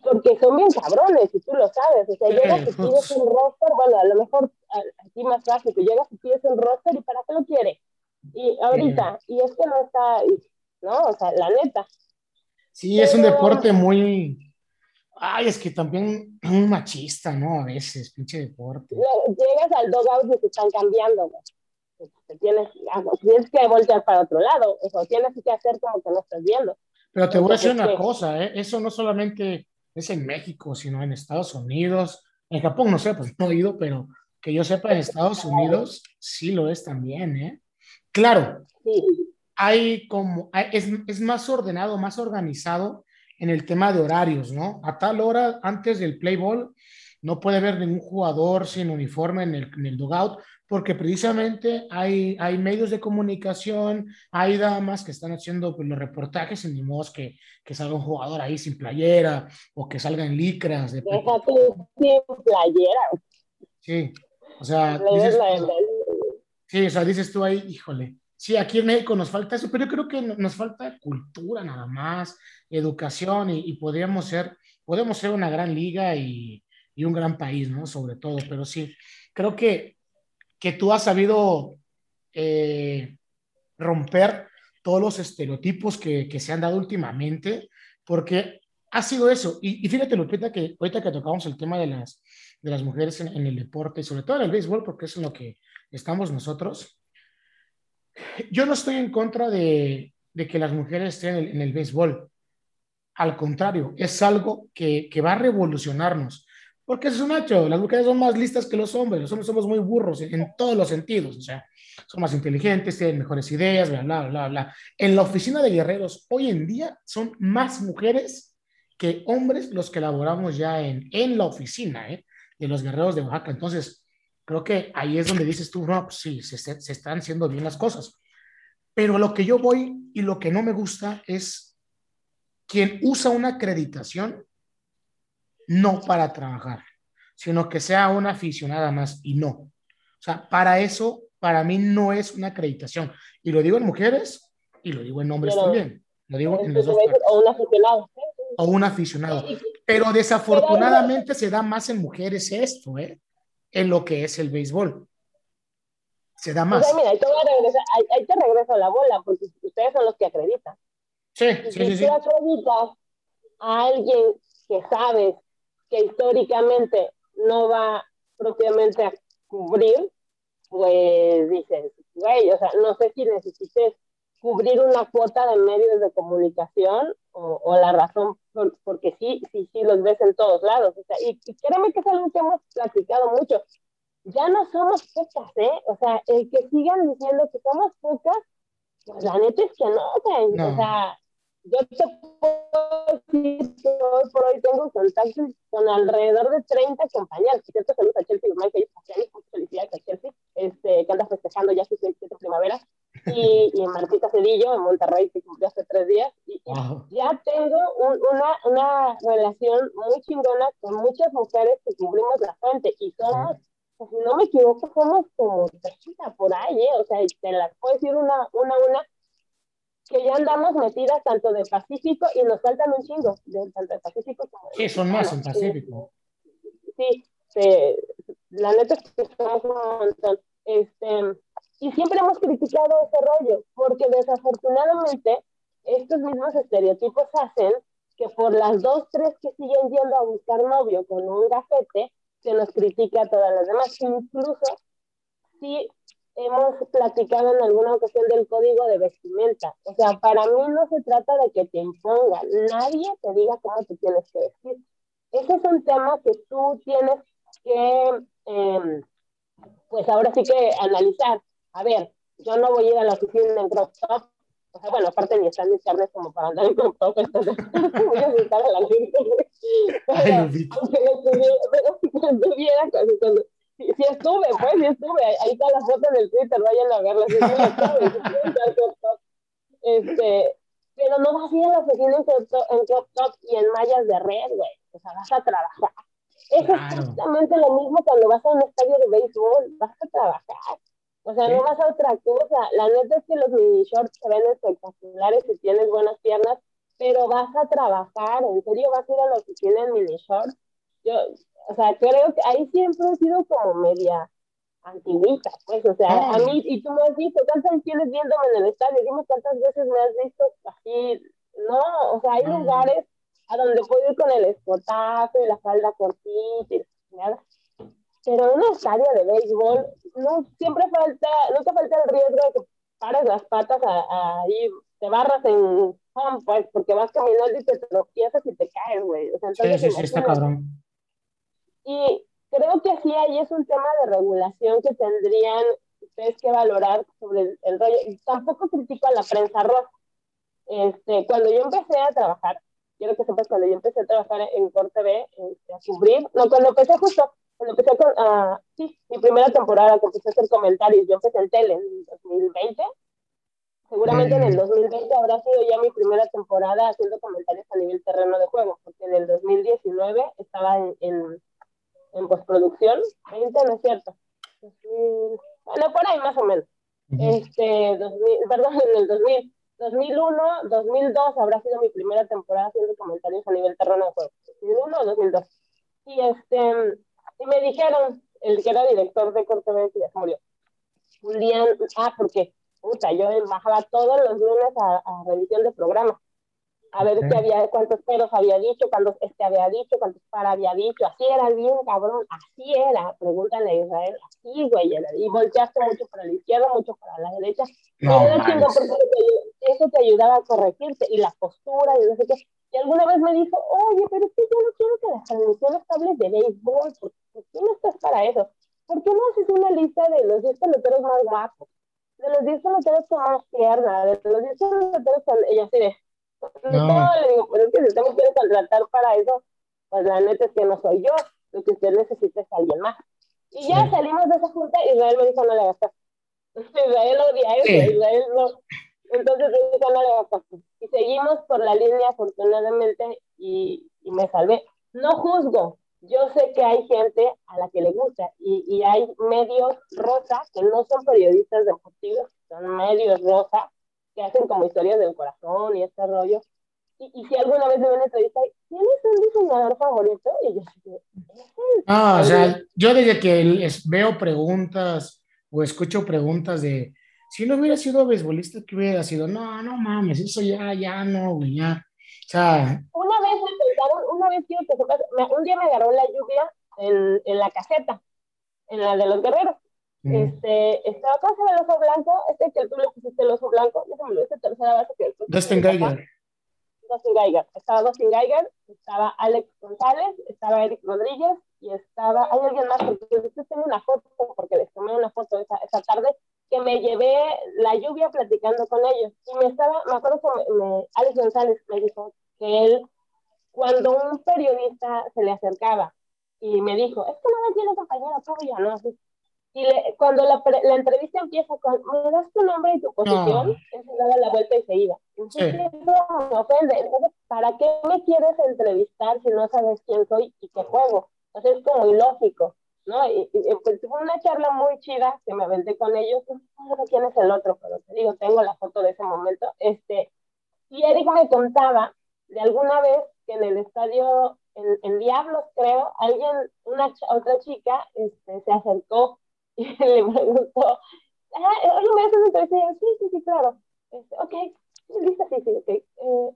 Porque son bien cabrones, y tú lo sabes. O sea, llegas y pides un roster, bueno, a lo mejor aquí más fácil, que llegas y pides un roster y ¿para qué lo quiere? Y ahorita, y es que no está, ¿no? O sea, la neta. Sí, Pero, es un deporte muy. Ay, es que también un machista, ¿no? A veces, pinche deporte. Llegas al dogout y se están cambiando, ¿no? te tienes, tienes que voltear para otro lado, eso tienes que hacer como que no estás viendo. Pero te voy a decir una que... cosa, ¿eh? eso no solamente es en México, sino en Estados Unidos, en Japón no sé, pues no he ido, pero que yo sepa en Estados Unidos sí lo es también, ¿eh? Claro, sí. Hay como, es, es más ordenado, más organizado en el tema de horarios, ¿no? A tal hora antes del play ball no puede haber ningún jugador sin uniforme en el, en el dugout, porque precisamente hay, hay medios de comunicación, hay damas que están haciendo pues, los reportajes, en ni modo que, que salga un jugador ahí sin playera o que salga en licras. De sin playera. Sí, o sea, dices, sí, o sea, dices tú ahí, híjole, sí, aquí en México nos falta eso, pero yo creo que nos falta cultura nada más, educación y, y podríamos ser, podemos ser una gran liga y, y un gran país, ¿no? Sobre todo, pero sí, creo que, que tú has sabido eh, romper todos los estereotipos que, que, se han dado últimamente, porque ha sido eso. Y, y, fíjate, Lupita, que ahorita que tocamos el tema de las, de las mujeres en, en el deporte, y sobre todo en el béisbol, porque es en lo que estamos nosotros, yo no estoy en contra de, que las mujeres estén en el, en béisbol. Al contrario, es algo que, va a revolucionarnos. Porque es un hecho, las mujeres son más listas que los hombres, los hombres somos muy burros en, todos los sentidos, o sea, son más inteligentes, tienen mejores ideas, bla, bla, bla, bla. En la oficina de guerreros, hoy en día son más mujeres que hombres los que laboramos ya en, en la oficina ¿eh? de los guerreros de Oaxaca. Entonces, creo que ahí es donde dices tú, no, pues sí, se, se están haciendo bien las cosas. Pero lo que yo voy y lo que no me gusta es quien usa una acreditación no para trabajar, sino que sea una aficionada más y no. O sea, para eso, para mí no es una acreditación. Y lo digo en mujeres y lo digo en hombres Pero, también. Lo digo en las dos partes. O un aficionado. O un aficionado. Pero desafortunadamente se da más en mujeres esto, ¿eh? En lo que es el béisbol. Se da más. O sea, mira, ahí te, ahí, ahí te regreso la bola, porque ustedes son los que acreditan. Sí, y sí, si sí. tú acreditas a alguien que sabes que históricamente no va propiamente a cubrir, pues dices, güey, o sea, no sé si necesites cubrir una cuota de medios de comunicación o, o la razón, por, porque sí, sí, sí los ves en todos lados. O sea, y, y créeme que es algo que hemos platicado mucho. Ya no somos pocas, ¿eh? O sea, el que sigan diciendo que somos pocas, pues la neta es que no, güey. No. O sea, yo te puedo decir que hoy por hoy tengo contactos con alrededor de 30 compañeros. Cierto, saludos a Chelsea Guzmán, que felicidades a Chelsea, este, que anda festejando ya su 27 primavera. Y, y Martita Cedillo en Monterrey, que cumplió hace tres días. Y, Wow. ya tengo un, una, una relación muy chingona con muchas mujeres que cubrimos la fuente. Y somos, pues, si no me equivoco, somos como 30 por ahí, ¿eh? O sea, te las puedo decir una, una, una que ya andamos metidas tanto de Pacífico y nos faltan un chingo, de, tanto de Pacífico como de Sí, son más en Pacífico. Sí, sí, la neta es que somos un montón. Este, y siempre hemos criticado ese rollo, porque desafortunadamente estos mismos estereotipos hacen que por las dos, tres que siguen yendo a buscar novio con un gafete, se nos critica a todas las demás. Incluso si hemos platicado en alguna ocasión del código de vestimenta. O sea, para mí no se trata de que te impongan, nadie te diga cómo te tienes que vestir. Ese es un tema que tú tienes que, eh, pues ahora sí que analizar. A ver, yo no voy a ir a la oficina en crop top. O sea, bueno, aparte ni están mis carnes como para andar en crop top, entonces voy a visitar a la gente. Ay, Lupita. Aunque lo tuviera, pero si estuve, pues, sí estuve. Ahí está la foto en el Twitter, vayan a verla. Sí estuve, sí estuve este, pero no vas a ir a la oficina en crop, top, en crop top y en mallas de red, güey. O sea, vas a trabajar. Es Claro. exactamente lo mismo cuando vas a un estadio de béisbol. Vas a trabajar. O sea, Sí. no vas a otra cosa. La neta es que los mini shorts se ven espectaculares si tienes buenas piernas, pero vas a trabajar. ¿En serio vas a ir a la oficina en mini shorts? Yo, o sea, creo que ahí siempre he sido como media antiguita, pues, o sea, Ah. a mí, y tú me has visto, ¿cuántas tienes viéndome en el estadio? Dime cuántas veces me has visto así, no, o sea, hay No. lugares a donde puedo ir con el escotazo y la falda cortita y nada, pero en un estadio de béisbol, no, siempre falta, no te falta el riesgo de que pares las patas ahí, te barras en home, pues, porque vas caminando y te tropiezas y te caes, güey, o sea, Sí, entonces sí, sí, está imagínate. cabrón. Y creo que sí, ahí es un tema de regulación que tendrían ustedes que valorar sobre el, el rollo. Y tampoco critico a la prensa roja. Este, cuando yo empecé a trabajar, quiero que sepas, cuando yo empecé a trabajar en Corte B, este, a cubrir, no, cuando empecé justo, cuando empecé con, uh, sí, mi primera temporada que empecé a hacer comentarios, yo empecé en tele en 2020, seguramente en el 2020 mm. habrá sido ya mi primera temporada haciendo comentarios a nivel terreno de juego, porque en el 2019 estaba en, en, en postproducción, 20 no es cierto, bueno, por ahí más o menos, este, 2000, perdón, en el 2000, 2001, 2002 habrá sido mi primera temporada haciendo comentarios a nivel terreno de juego. 2001 o 2002. Y, este, y me dijeron, el que era director de se murió. Un día, ah, porque, puta, yo bajaba todos los lunes a, a revisión de programa a ver qué había, cuántos peros había dicho, cuántos este había dicho, cuántos para había dicho, así era bien cabrón, así era, pregúntale a Israel, así güey, y volteaste mucho para la izquierda, mucho para la derecha, no, y era porque eso te ayudaba a corregirte, y la postura, y no sé qué, y alguna vez me dijo, oye, pero es que yo no quiero que las transmisiones hables de béisbol, ¿por, qué no estás para eso? ¿Por qué no haces una lista de los 10 peloteros más guapos? De los 10 peloteros con más pierna, de los 10 peloteros con, ella así de, no. le digo, pero es que si usted me quiere contratar para eso, pues la neta es que no soy yo, lo que usted necesita es alguien más. Y ya salimos de esa junta y Israel me dijo, no le hagas caso. Israel odia eso, Israel no. Entonces me dijo, no le hagas caso. Y seguimos por la línea, afortunadamente, y, y me salvé. No juzgo, yo sé que hay gente a la que le gusta y, y hay medios rosa que no son periodistas deportivos, son medios rosa que hacen como historias del corazón y este rollo. Y, y si alguna vez me ven entrevista, ¿tienes un diseñador favorito? Y yo Ah, o sea, yo desde que les veo preguntas o escucho preguntas de si no hubiera sido beisbolista, ¿qué hubiera sido? No, no mames, eso ya, ya no, güey, ya. O sea. Una vez me contaron, una vez quiero que un día me agarró la lluvia en, en la caseta, en la de los guerreros. Este, estaba con el oso blanco, este que tú le pusiste el oso blanco, déjame ver, este tercera base que Dustin Geiger. Dustin Geiger. Estaba Dustin Geiger, estaba Alex González, estaba Eric Rodríguez y estaba, hay alguien más, porque yo tengo una foto, porque les tomé una foto esa, esa tarde, que me llevé la lluvia platicando con ellos. Y me estaba, me acuerdo que me, Alex González me dijo que él, cuando un periodista se le acercaba y me dijo, es que no me tiene compañero tuyo, ¿no? Y le, cuando la, la, entrevista empieza con, ¿me das tu nombre y tu posición? Él se daba la vuelta y se iba. Entonces, sí. eso me ofende. Entonces, ¿para qué me quieres entrevistar si no sabes quién soy y qué juego? Entonces, es como ilógico, ¿no? Y, y pues, fue una charla muy chida que me aventé con ellos. No sé quién es el otro, pero te digo, tengo la foto de ese momento. Este, y Eric me contaba de alguna vez que en el estadio, en, en Diablos, creo, alguien, una otra chica, este, se acercó y le preguntó, ah, oye, ¿me haces entrevista? sí, sí, sí, claro. Este, ok, listo, sí, sí, ok. Eh,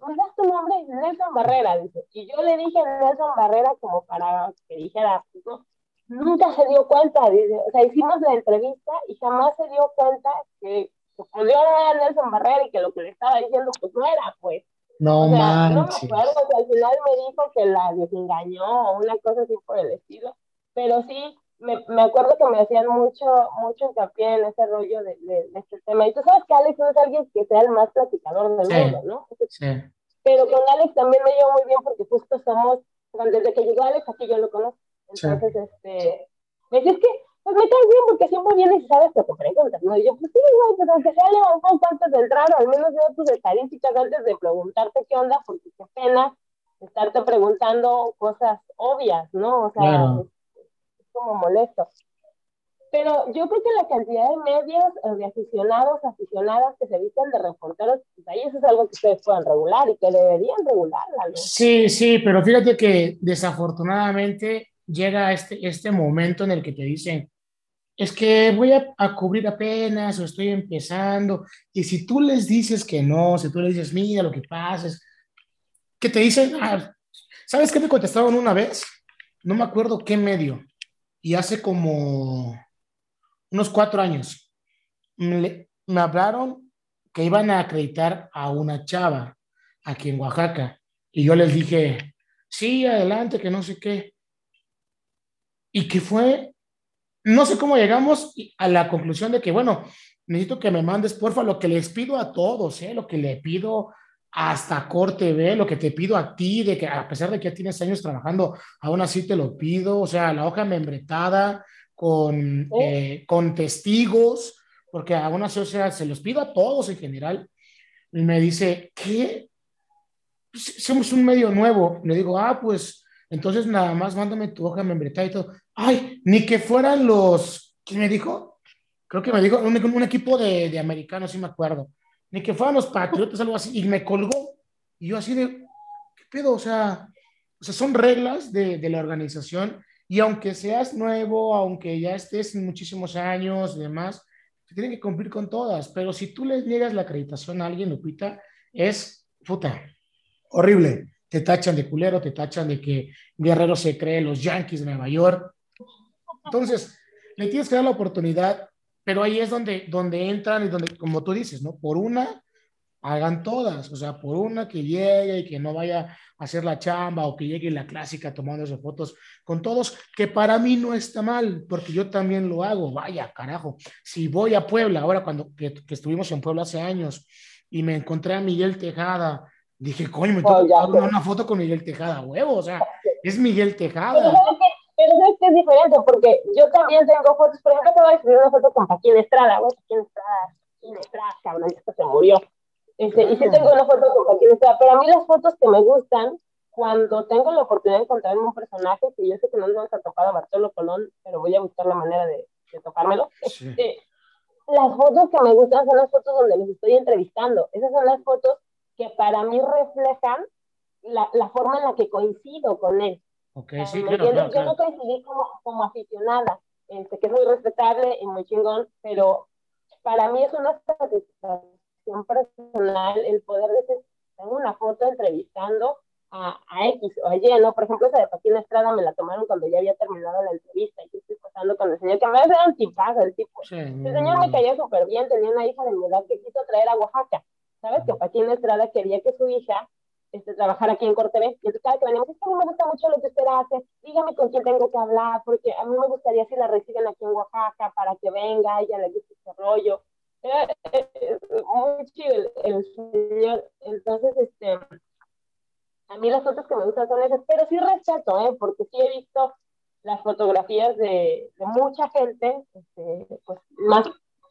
¿Me das tu nombre? Nelson Barrera, dice. Y yo le dije Nelson Barrera como para que dijera, no, nunca se dio cuenta. O sea, hicimos la entrevista y jamás se dio cuenta que, podía a Nelson Barrera y que lo que le estaba diciendo pues no era, pues. No o sea, No me acuerdo, o sea, al final me dijo que la desengañó o una cosa así por el estilo, pero sí, me, me, acuerdo que me hacían mucho, mucho hincapié en ese rollo de, de, de, este tema. Y tú sabes que Alex no es alguien que sea el más platicador del sí, mundo, ¿no? Sí. Pero con Alex también me llevo muy bien porque justo somos, desde que llegó Alex aquí yo lo conozco. Entonces, sí. este, me dices que, pues me caes bien porque siempre vienes y sabes que te preguntas, ¿no? Y yo, pues sí, güey, pues aunque sea un poco antes de entrar, al menos veo tus estadísticas antes de preguntarte qué onda, porque qué pena estarte preguntando cosas obvias, ¿no? O sea, claro como molesto. Pero yo creo que la cantidad de medios, de aficionados, aficionadas que se visten de reporteros, pues ahí eso es algo que ustedes puedan regular y que deberían regularla. ¿no? Sí, sí, pero fíjate que desafortunadamente llega este, este momento en el que te dicen, es que voy a, cubrir apenas o estoy empezando. Y si tú les dices que no, si tú les dices, mira lo que pasa, es que te dicen, ah, ¿sabes qué me contestaron una vez? No me acuerdo qué medio y hace como unos cuatro años me, me, hablaron que iban a acreditar a una chava aquí en Oaxaca y yo les dije, sí, adelante, que no sé qué. Y que fue, no sé cómo llegamos a la conclusión de que, bueno, necesito que me mandes, porfa, lo que les pido a todos, ¿eh? lo que le pido hasta corte ve lo que te pido a ti, de que a pesar de que ya tienes años trabajando, aún así te lo pido, o sea, la hoja membretada con, eh, con testigos, porque aún así, o sea, se los pido a todos en general. Y me dice, ¿qué? Somos un medio nuevo. Le digo, ah, pues entonces nada más mándame tu hoja membretada y todo. Ay, ni que fueran los, ¿quién me dijo? Creo que me dijo un, un equipo de, de americanos, sí me acuerdo ni que fueran los patriotas, algo así, y me colgó. Y yo así de, ¿qué pedo? O sea, o sea son reglas de, de la organización y aunque seas nuevo, aunque ya estés muchísimos años y demás, se tienen que cumplir con todas. Pero si tú le niegas la acreditación a alguien, Lupita, es puta, horrible. Te tachan de culero, te tachan de que Guerrero se cree los Yankees de Nueva York. Entonces, le tienes que dar la oportunidad pero ahí es donde, donde entran y donde, como tú dices, ¿no? Por una, hagan todas, o sea, por una que llegue y que no vaya a hacer la chamba o que llegue la clásica tomándose fotos con todos, que para mí no está mal, porque yo también lo hago, vaya, carajo, si voy a Puebla, ahora cuando que, estuvimos en Puebla hace años y me encontré a Miguel Tejada, dije, coño, me tengo oh, una foto con Miguel Tejada, huevo, o sea, es Miguel Tejada. Pero es que es diferente, porque yo también tengo fotos, por ejemplo, te voy a subir una foto con Paquín Estrada, güey, Paquín Estrada, Paquín Estrada, cabrón, esto se murió. Este, y sí tengo una foto con Paquín Estrada, pero a mí las fotos que me gustan, cuando tengo la oportunidad de encontrarme un personaje, que yo sé que no nos vamos a tocar a Bartolo Colón, pero voy a buscar la manera de, de tocármelo, este, las fotos que me gustan son las fotos donde los estoy entrevistando. Esas son las fotos que para mí reflejan la, la forma en la que coincido con él. Okay, sí, claro, Yo no coincidí como, como aficionada, este, que es muy respetable y muy chingón, pero para mí es una satisfacción personal el poder decir, tengo una foto entrevistando a, a, X o a Y, ¿no? Por ejemplo, esa de Paquín Estrada me la tomaron cuando ya había terminado la entrevista y estoy pasando con el señor, que me hace un tipazo el tipo. el señor me caía súper bien, tenía una hija de mi edad que quiso traer a Oaxaca. ¿Sabes? Que Paquín Estrada quería que su hija este, trabajar aquí en Cortevés. Y cada que venimos, es que a mí me gusta mucho lo que usted hace, dígame con quién tengo que hablar, porque a mí me gustaría si la reciben aquí en Oaxaca para que venga, ella le gusta este rollo. muy chido el, señor. Entonces, este, a mí las fotos que me gustan son esas, pero sí respeto, ¿eh? porque sí he visto las fotografías de, de mucha gente, este, pues más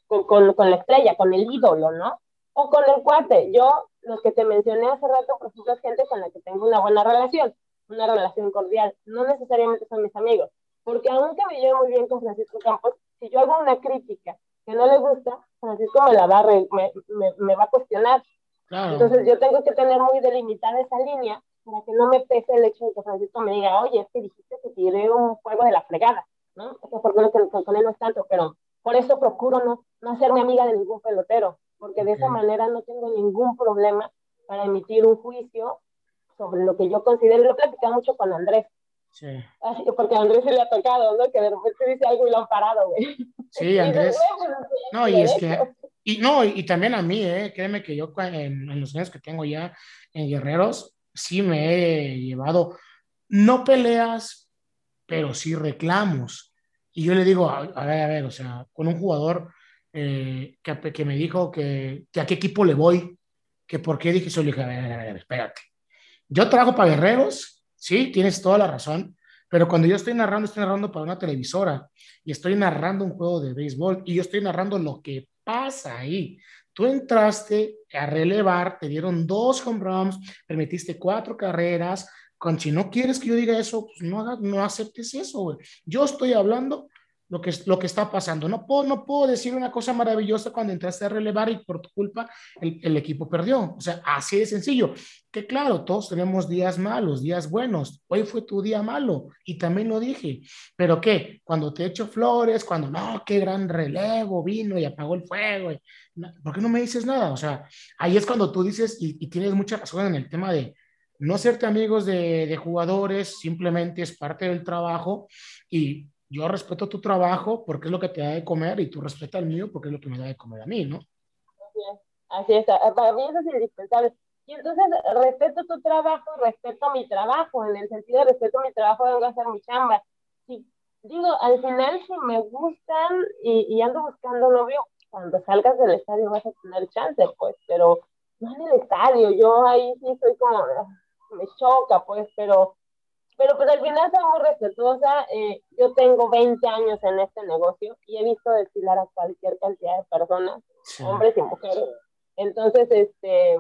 con, con, con, la estrella, con el ídolo, ¿no? O con el cuate. Yo los que te mencioné hace rato, por ejemplo, es gente con la que tengo una buena relación, una relación cordial. No necesariamente son mis amigos, porque aunque me llevo muy bien con Francisco Campos, si yo hago una crítica que no le gusta, Francisco me la va a, me, me, me, va a cuestionar. Entonces yo tengo que tener muy delimitada esa línea para que no me pese el hecho de que Francisco me diga, oye, es que dijiste que tiré un juego de la fregada, ¿no? Es que por que con él no es tanto, pero por eso procuro no, no hacerme amiga de ningún pelotero, porque de esa manera no tengo ningún problema para emitir un juicio sobre lo que yo considero, y lo he platicado mucho con Andrés. Sí. Así, porque a Andrés se le ha tocado, ¿no? Que de repente dice algo y lo han parado, güey. Sí, Andrés. Pues, no, y es que, y no, y también a mí, ¿eh? Créeme que yo en, en, los años que tengo ya en Guerreros, sí me he llevado, no peleas, pero sí reclamos. Y yo le digo, a, a ver, a ver, o sea, con un jugador eh, que, que, me dijo que, que, a qué equipo le voy, que por qué dije eso, le dije, a ver, a ver, espérate. Yo trabajo para Guerreros, sí, tienes toda la razón, pero cuando yo estoy narrando, estoy narrando para una televisora y estoy narrando un juego de béisbol y yo estoy narrando lo que pasa ahí. Tú entraste a relevar, te dieron dos home runs, permitiste cuatro carreras. Con, si no quieres que yo diga eso, pues no, no aceptes eso. Yo estoy hablando lo que, lo que está pasando. No puedo, no puedo decir una cosa maravillosa cuando entraste a relevar y por tu culpa el, el, equipo perdió. O sea, así de sencillo. Que claro, todos tenemos días malos, días buenos. Hoy fue tu día malo y también lo dije. Pero ¿qué? Cuando te echo flores, cuando no, qué gran relevo vino y apagó el fuego. ¿Por qué no me dices nada? O sea, ahí es cuando tú dices y, y tienes mucha razón en el tema de no serte amigos de, de jugadores, simplemente es parte del trabajo y yo respeto tu trabajo porque es lo que te da de comer y tú respetas el mío porque es lo que me da de comer a mí, ¿no? Así es, así es. para mí eso es indispensable. Y entonces respeto tu trabajo, respeto mi trabajo, en el sentido de respeto mi trabajo, vengo a hacer mi chamba. Si, digo, al final si me gustan y, y ando buscando novio, cuando salgas del estadio vas a tener chance, pues, pero no en el estadio, yo ahí sí soy como, me choca, pues, pero, pero pues al final soy muy respetuosa. Eh, yo tengo 20 años en este negocio y he visto desfilar a cualquier cantidad de personas, hombres y mujeres. Entonces, este,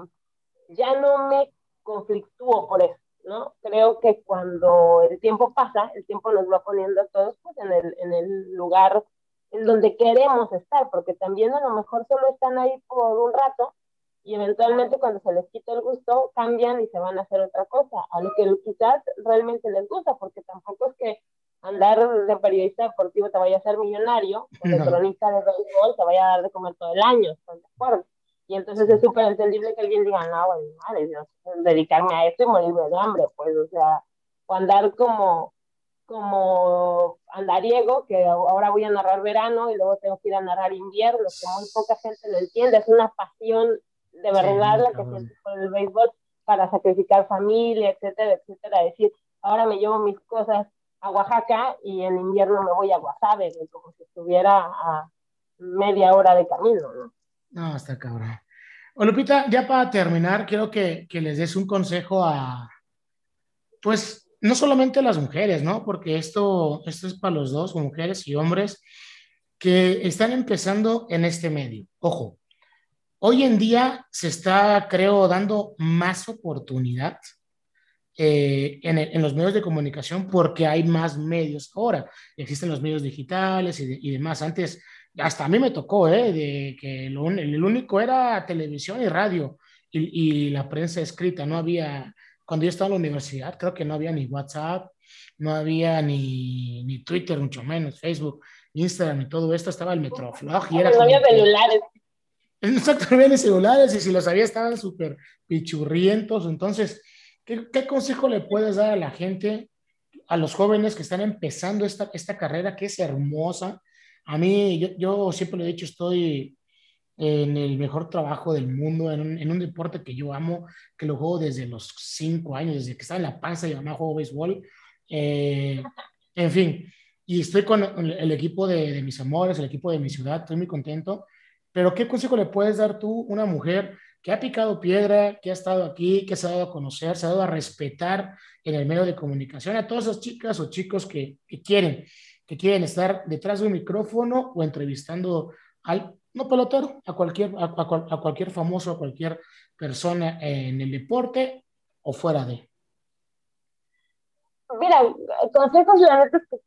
ya no me conflictúo por eso, ¿no? Creo que cuando el tiempo pasa, el tiempo nos va poniendo a todos pues, en, el, en el lugar en donde queremos estar, porque también a lo mejor solo están ahí por un rato y eventualmente cuando se les quita el gusto cambian y se van a hacer otra cosa, a lo que quizás realmente les gusta, porque tampoco es que andar de periodista deportivo te vaya a hacer millonario, o de cronista de béisbol te vaya a dar de comer todo el año, ¿están de acuerdo? Y entonces es súper entendible que alguien diga, no, bueno, madre Dios, dedicarme a esto y morirme de hambre, pues, o sea, o andar como, como andariego, que ahora voy a narrar verano y luego tengo que ir a narrar invierno, que muy poca gente lo entiende, es una pasión de verdad la que sientes por el béisbol para sacrificar familia, etcétera, etcétera, decir, ahora me llevo mis cosas a Oaxaca y en invierno me voy a Guasave, como si estuviera a media hora de camino, ¿no? No, está cabrón. Lupita, ya para terminar, quiero que, que, les des un consejo a, pues, no solamente a las mujeres, ¿no? Porque esto, esto es para los dos, mujeres y hombres, que están empezando en este medio. Ojo, hoy en día se está, creo, dando más oportunidad eh, en, en, los medios de comunicación porque hay más medios ahora. Existen los medios digitales y, y demás. Antes hasta a mí me tocó, ¿eh? De que el único era televisión y radio y, y, la prensa escrita. No había, cuando yo estaba en la universidad, creo que no había ni WhatsApp, no había ni, ni Twitter, mucho menos, Facebook, Instagram y todo esto. Estaba el Metroflog y era. No había celulares. No había ni celulares y si los había estaban súper pichurrientos. Entonces, ¿qué, ¿qué consejo le puedes dar a la gente, a los jóvenes que están empezando esta, esta carrera que es hermosa? A mí, yo, yo, siempre lo he dicho, estoy en el mejor trabajo del mundo, en un, en un, deporte que yo amo, que lo juego desde los cinco años, desde que estaba en la panza y mamá juego béisbol. Eh, en fin, y estoy con el equipo de, de, mis amores, el equipo de mi ciudad, estoy muy contento. Pero, ¿qué consejo le puedes dar tú, una mujer que ha picado piedra, que ha estado aquí, que se ha dado a conocer, se ha dado a respetar en el medio de comunicación, a todas esas chicas o chicos que, que quieren que quieren estar detrás de un micrófono o entrevistando al, no pelotero, a cualquier, a, a, a cualquier famoso, a cualquier persona en el deporte o fuera de. Mira, consejos, la neta es que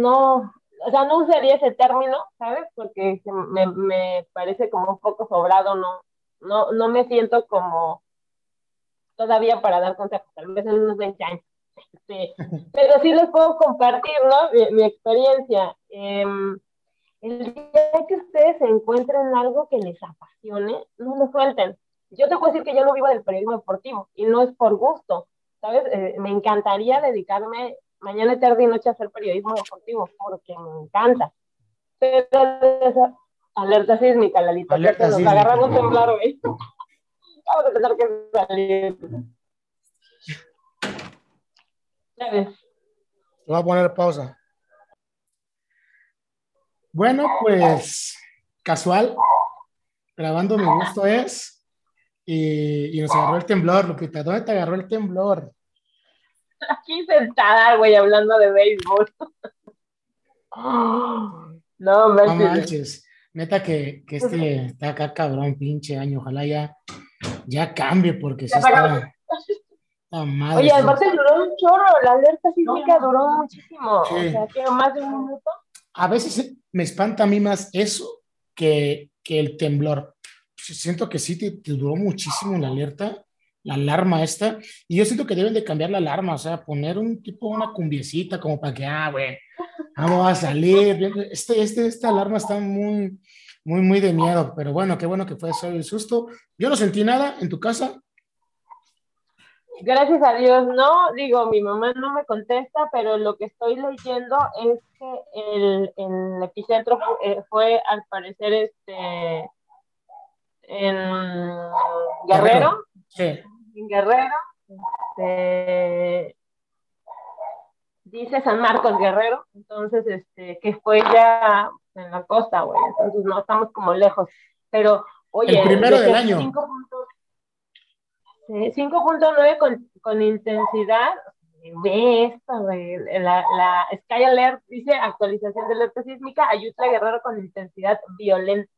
no, o sea, no usaría ese término, ¿sabes? Porque me, me parece como un poco sobrado, no, no, no me siento como todavía para dar consejos, tal vez en unos 20 años. Sí, pero sí les puedo compartir, ¿no? Mi, mi experiencia. Eh, el día que ustedes encuentren algo que les apasione, no lo suelten. Yo te puedo decir que yo no vivo del periodismo deportivo y no es por gusto, ¿sabes? Eh, me encantaría dedicarme mañana, tarde y noche hacer periodismo deportivo porque me encanta. Pero esa, alerta sísmica, Lalita, alerta nos agarramos temblor, güey. Vamos a tener que salir. Voy a poner pausa. Bueno, pues casual, grabando mi gusto es, y, y, nos agarró el temblor, Lupita. ¿Dónde te agarró el temblor? Aquí sentada, güey, hablando de béisbol. no, manches. Neta que, que este está acá cabrón, pinche año. Ojalá ya, ya cambie porque se está... Madre, Oye, aparte duró un chorro, la alerta sísmica no. duró muchísimo, sí. o sea, que más de un minuto. A veces me espanta a mí más eso que, que el temblor. Siento que sí te, te, duró muchísimo la alerta, la alarma esta, y yo siento que deben de cambiar la alarma, o sea, poner un tipo, una cumbiecita como para que, ah, güey, vamos a salir. Este, este, esta alarma está muy, muy, muy de miedo, pero bueno, qué bueno que fue eso el susto. Yo no sentí nada en tu casa, Gracias a Dios, no, digo, mi mamá no me contesta, pero lo que estoy leyendo es que el, el epicentro fue, eh, fue, al parecer, este, en Guerrero. Sí. En Guerrero. Este, dice San Marcos Guerrero, entonces, este, que fue ya en la costa, güey, entonces no estamos como lejos, pero, oye. El primero del año. Puntos, 5.9 con, con intensidad, ve esto, la, la Sky Alert dice actualización de alerta sísmica, Ayutla Guerrero con intensidad violenta.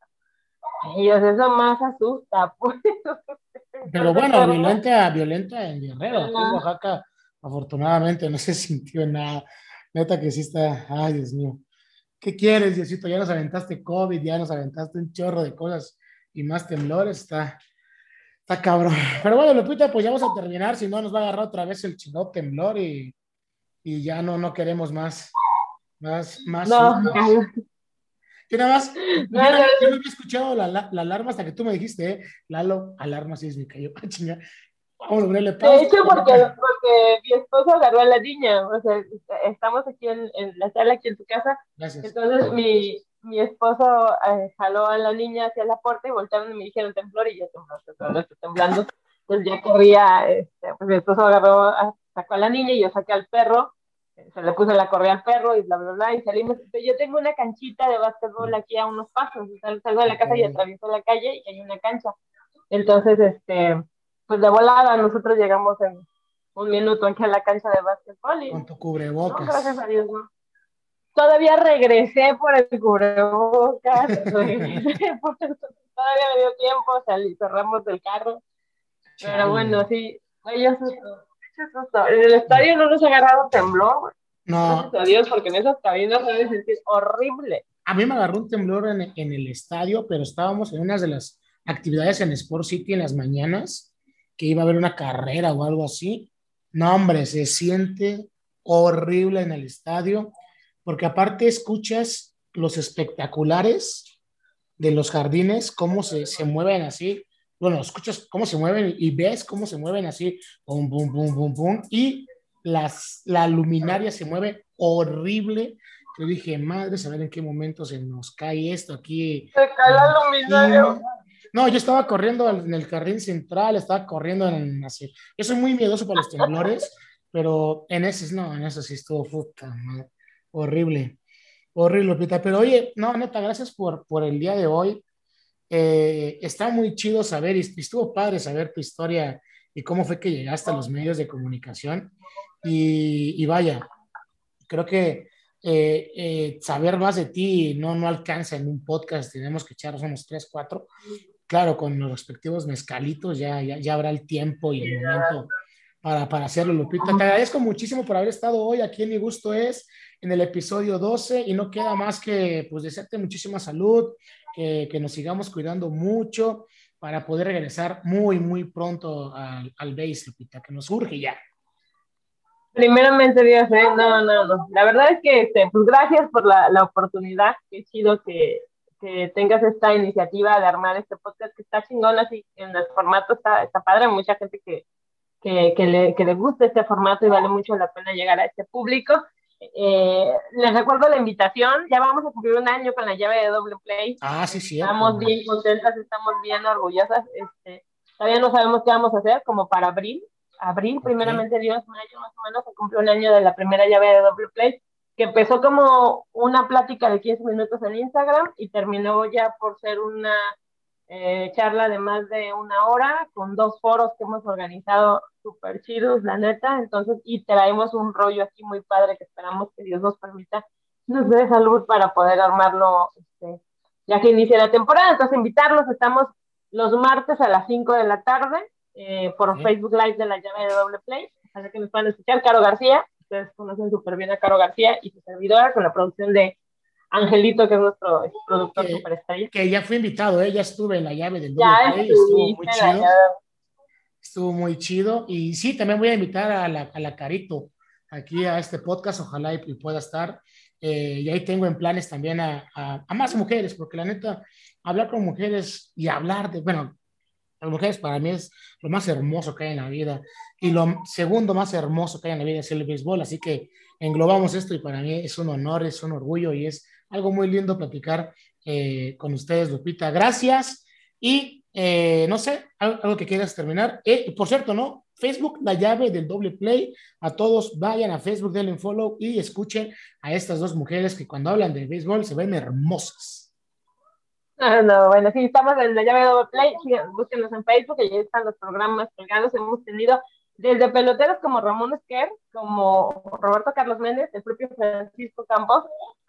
Ellos, eso más asusta, pues. Pero bueno, violenta, violenta en Guerrero, aquí en Oaxaca, afortunadamente no se sintió nada. Neta que sí está, ay Dios mío. ¿Qué quieres, Diosito? Ya nos aventaste COVID, ya nos aventaste un chorro de cosas y más temblores, está, está cabrón. Pero bueno, Lupita, pues ya vamos a terminar, si no nos va a agarrar otra vez el chino temblor y, y ya no, no queremos más, más, más. No, yo nada más, yo, no, había escuchado la, la, alarma hasta que tú me dijiste, eh, Lalo, alarma sísmica. Yo, ah, chinga, vamos a ponerle pausa. De hecho, porque, porque mi esposo agarró a la niña, o sea, estamos aquí en, en la sala, aquí en tu casa. Gracias. Entonces, mi, mi esposo eh, jaló a la niña hacia la puerta y voltearon y me dijeron temblor y yo tembló, estoy temblando. Entonces ya corría, este, pues mi esposo agarró, sacó a la niña y yo saqué al perro se le puse la correa al perro y bla, bla, bla, y salimos. Yo tengo una canchita de básquetbol aquí a unos pasos, salgo de la casa y atravieso la calle y hay una cancha. Entonces, este, pues de volada, nosotros llegamos en un minuto aquí a la cancha de básquetbol. Y, Con tu cubrebocas. gracias a Dios, ¿no? Todavía regresé por el cubrebocas, regresé por todavía me dio tiempo, salí, cerramos del carro. Pero bueno, sí, ellos en el estadio no nos agarraron temblor. No. Gracias a Dios, porque en esas cabinas se sentir horrible. A mí me agarró un temblor en, en, el estadio, pero estábamos en una de las actividades en Sport City en las mañanas, que iba a haber una carrera o algo así. No, hombre, se siente horrible en el estadio, porque aparte escuchas los espectaculares de los jardines, cómo se, se mueven así bueno, escuchas cómo se mueven y ves cómo se mueven así, pum, pum, pum, pum, pum, y las, la luminaria se mueve horrible. Yo dije, madre, saber en qué momento se nos cae esto aquí. Se cae la luminaria. No, yo estaba corriendo en el jardín central, estaba corriendo en así. Yo soy muy miedoso para los temblores, pero en ese no, en eso sí estuvo puta, madre. horrible. Horrible, Pita. Pero oye, no, neta, gracias por, por el día de hoy. Eh, está muy chido saber, y estuvo padre saber tu historia y cómo fue que llegaste a los medios de comunicación. Y, vaya, creo que eh, eh, saber más de ti no, no alcanza en un podcast, tenemos que echarnos unos tres, cuatro. Claro, con los respectivos mezcalitos ya, ya, ya habrá el tiempo y el momento para, para hacerlo, Lupita. Te agradezco muchísimo por haber estado hoy aquí en Mi Gusto Es, en el episodio 12, y no queda más que pues desearte muchísima salud, que, nos sigamos cuidando mucho para poder regresar muy, muy pronto al, al base, Lupita, que nos urge ya. Primeramente, Dios, ¿eh? no, no, no. La verdad es que, este, pues gracias por la, la oportunidad. Qué chido que, que, tengas esta iniciativa de armar este podcast que está chingón así en el formato, está, está padre. Mucha gente que, que, que, le, que le gusta este formato y vale mucho la pena llegar a este público. Eh, les recuerdo la invitación, ya vamos a cumplir un año con la llave de doble play. Ah, sí, sí. Estamos bien contentas, estamos bien orgullosas. Este, todavía no sabemos qué vamos a hacer, como para abril. Abril, primeramente Dios, mayo más o menos, se cumple un año de la primera llave de doble play, que empezó como una plática de 15 minutos en Instagram y terminó ya por ser una eh, charla de más de una hora con dos foros que hemos organizado súper chidos, la neta. Entonces, y traemos un rollo aquí muy padre que esperamos que Dios nos permita, nos dé salud para poder armarlo este, ya que inicia la temporada. Entonces, invitarlos, estamos los martes a las 5 de la tarde eh, por Facebook Live de la llave de doble play. Para que nos puedan escuchar, Caro García. Ustedes conocen súper bien a Caro García y su servidora con la producción de Angelito, que es nuestro productor que, superestrella. Que ya fue invitado, ¿eh? ya estuve en la llave del ya Play, estuvo muy chido. Estuvo muy chido. Y sí, también voy a invitar a la, a la Carito aquí a este podcast, ojalá y, pueda estar. Eh, y ahí tengo en planes también a, a, a, más mujeres, porque la neta, hablar con mujeres y hablar de, bueno, las mujeres para mí es lo más hermoso que hay en la vida. Y lo segundo más hermoso que hay en la vida es el béisbol. Así que englobamos esto y para mí es un honor, es un orgullo y es algo muy lindo platicar eh, con ustedes, Lupita. Gracias. Y eh, no sé, algo, que quieras terminar. Eh, por cierto, ¿no? Facebook, la llave del doble play. A todos vayan a Facebook, denle un follow y escuchen a estas dos mujeres que cuando hablan de béisbol se ven hermosas. No, no, bueno, sí, estamos en la llave de Play, búsquenos en Facebook, ahí están los programas colgados, hemos tenido desde peloteros como Ramón Esquer, como Roberto Carlos Méndez, el propio Francisco Campos,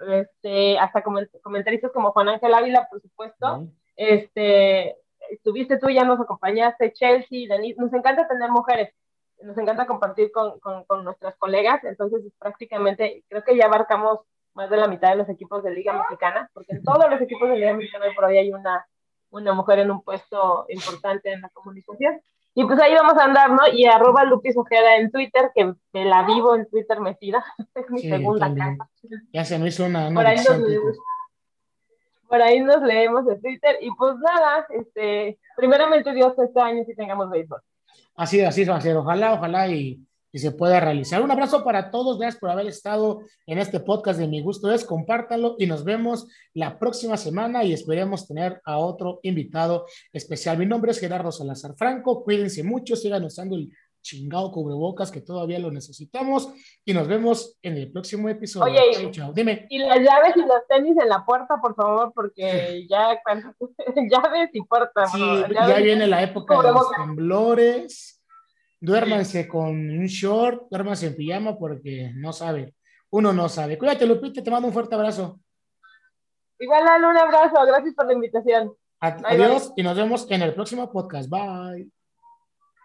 este, hasta comentaristas como Juan Ángel Ávila, por supuesto, este, estuviste tú, ya nos acompañaste, Chelsea, Denise, nos encanta tener mujeres, nos encanta compartir con, con, con nuestras colegas, entonces prácticamente creo que ya abarcamos más de la mitad de los equipos de Liga Mexicana, porque en todos los equipos de Liga Mexicana por ahí hay una, una mujer en un puesto importante en la comunicación. Y pues ahí vamos a andar, ¿no? Y arroba Lupis Ojeda en Twitter, que me la vivo en Twitter metida. es mi segunda casa. Ya se me hizo una... por, ahí nos leemos, por ahí nos leemos en Twitter. Y pues nada, este, primeramente Dios este año si tengamos béisbol. Así, así va a ser. Ojalá, ojalá y y se pueda realizar. Un abrazo para todos, gracias por haber estado en este podcast de Mi Gusto es, compártanlo y nos vemos la próxima semana y esperemos tener a otro invitado especial. Mi nombre es Gerardo Salazar Franco, cuídense mucho, sigan usando el chingado cubrebocas que todavía lo necesitamos y nos vemos en el próximo episodio. Oye, chao, Dime. Y las llaves y los tenis en la puerta, por favor, porque ya llaves y puerta. Sí, ya viene la época de los temblores duérmanse con un short, duérmanse en pijama porque no sabe, uno no sabe. Cuídate, Lupita, te mando un fuerte abrazo. Igual, un abrazo, gracias por la invitación. Adiós y nos vemos en el próximo podcast. Bye.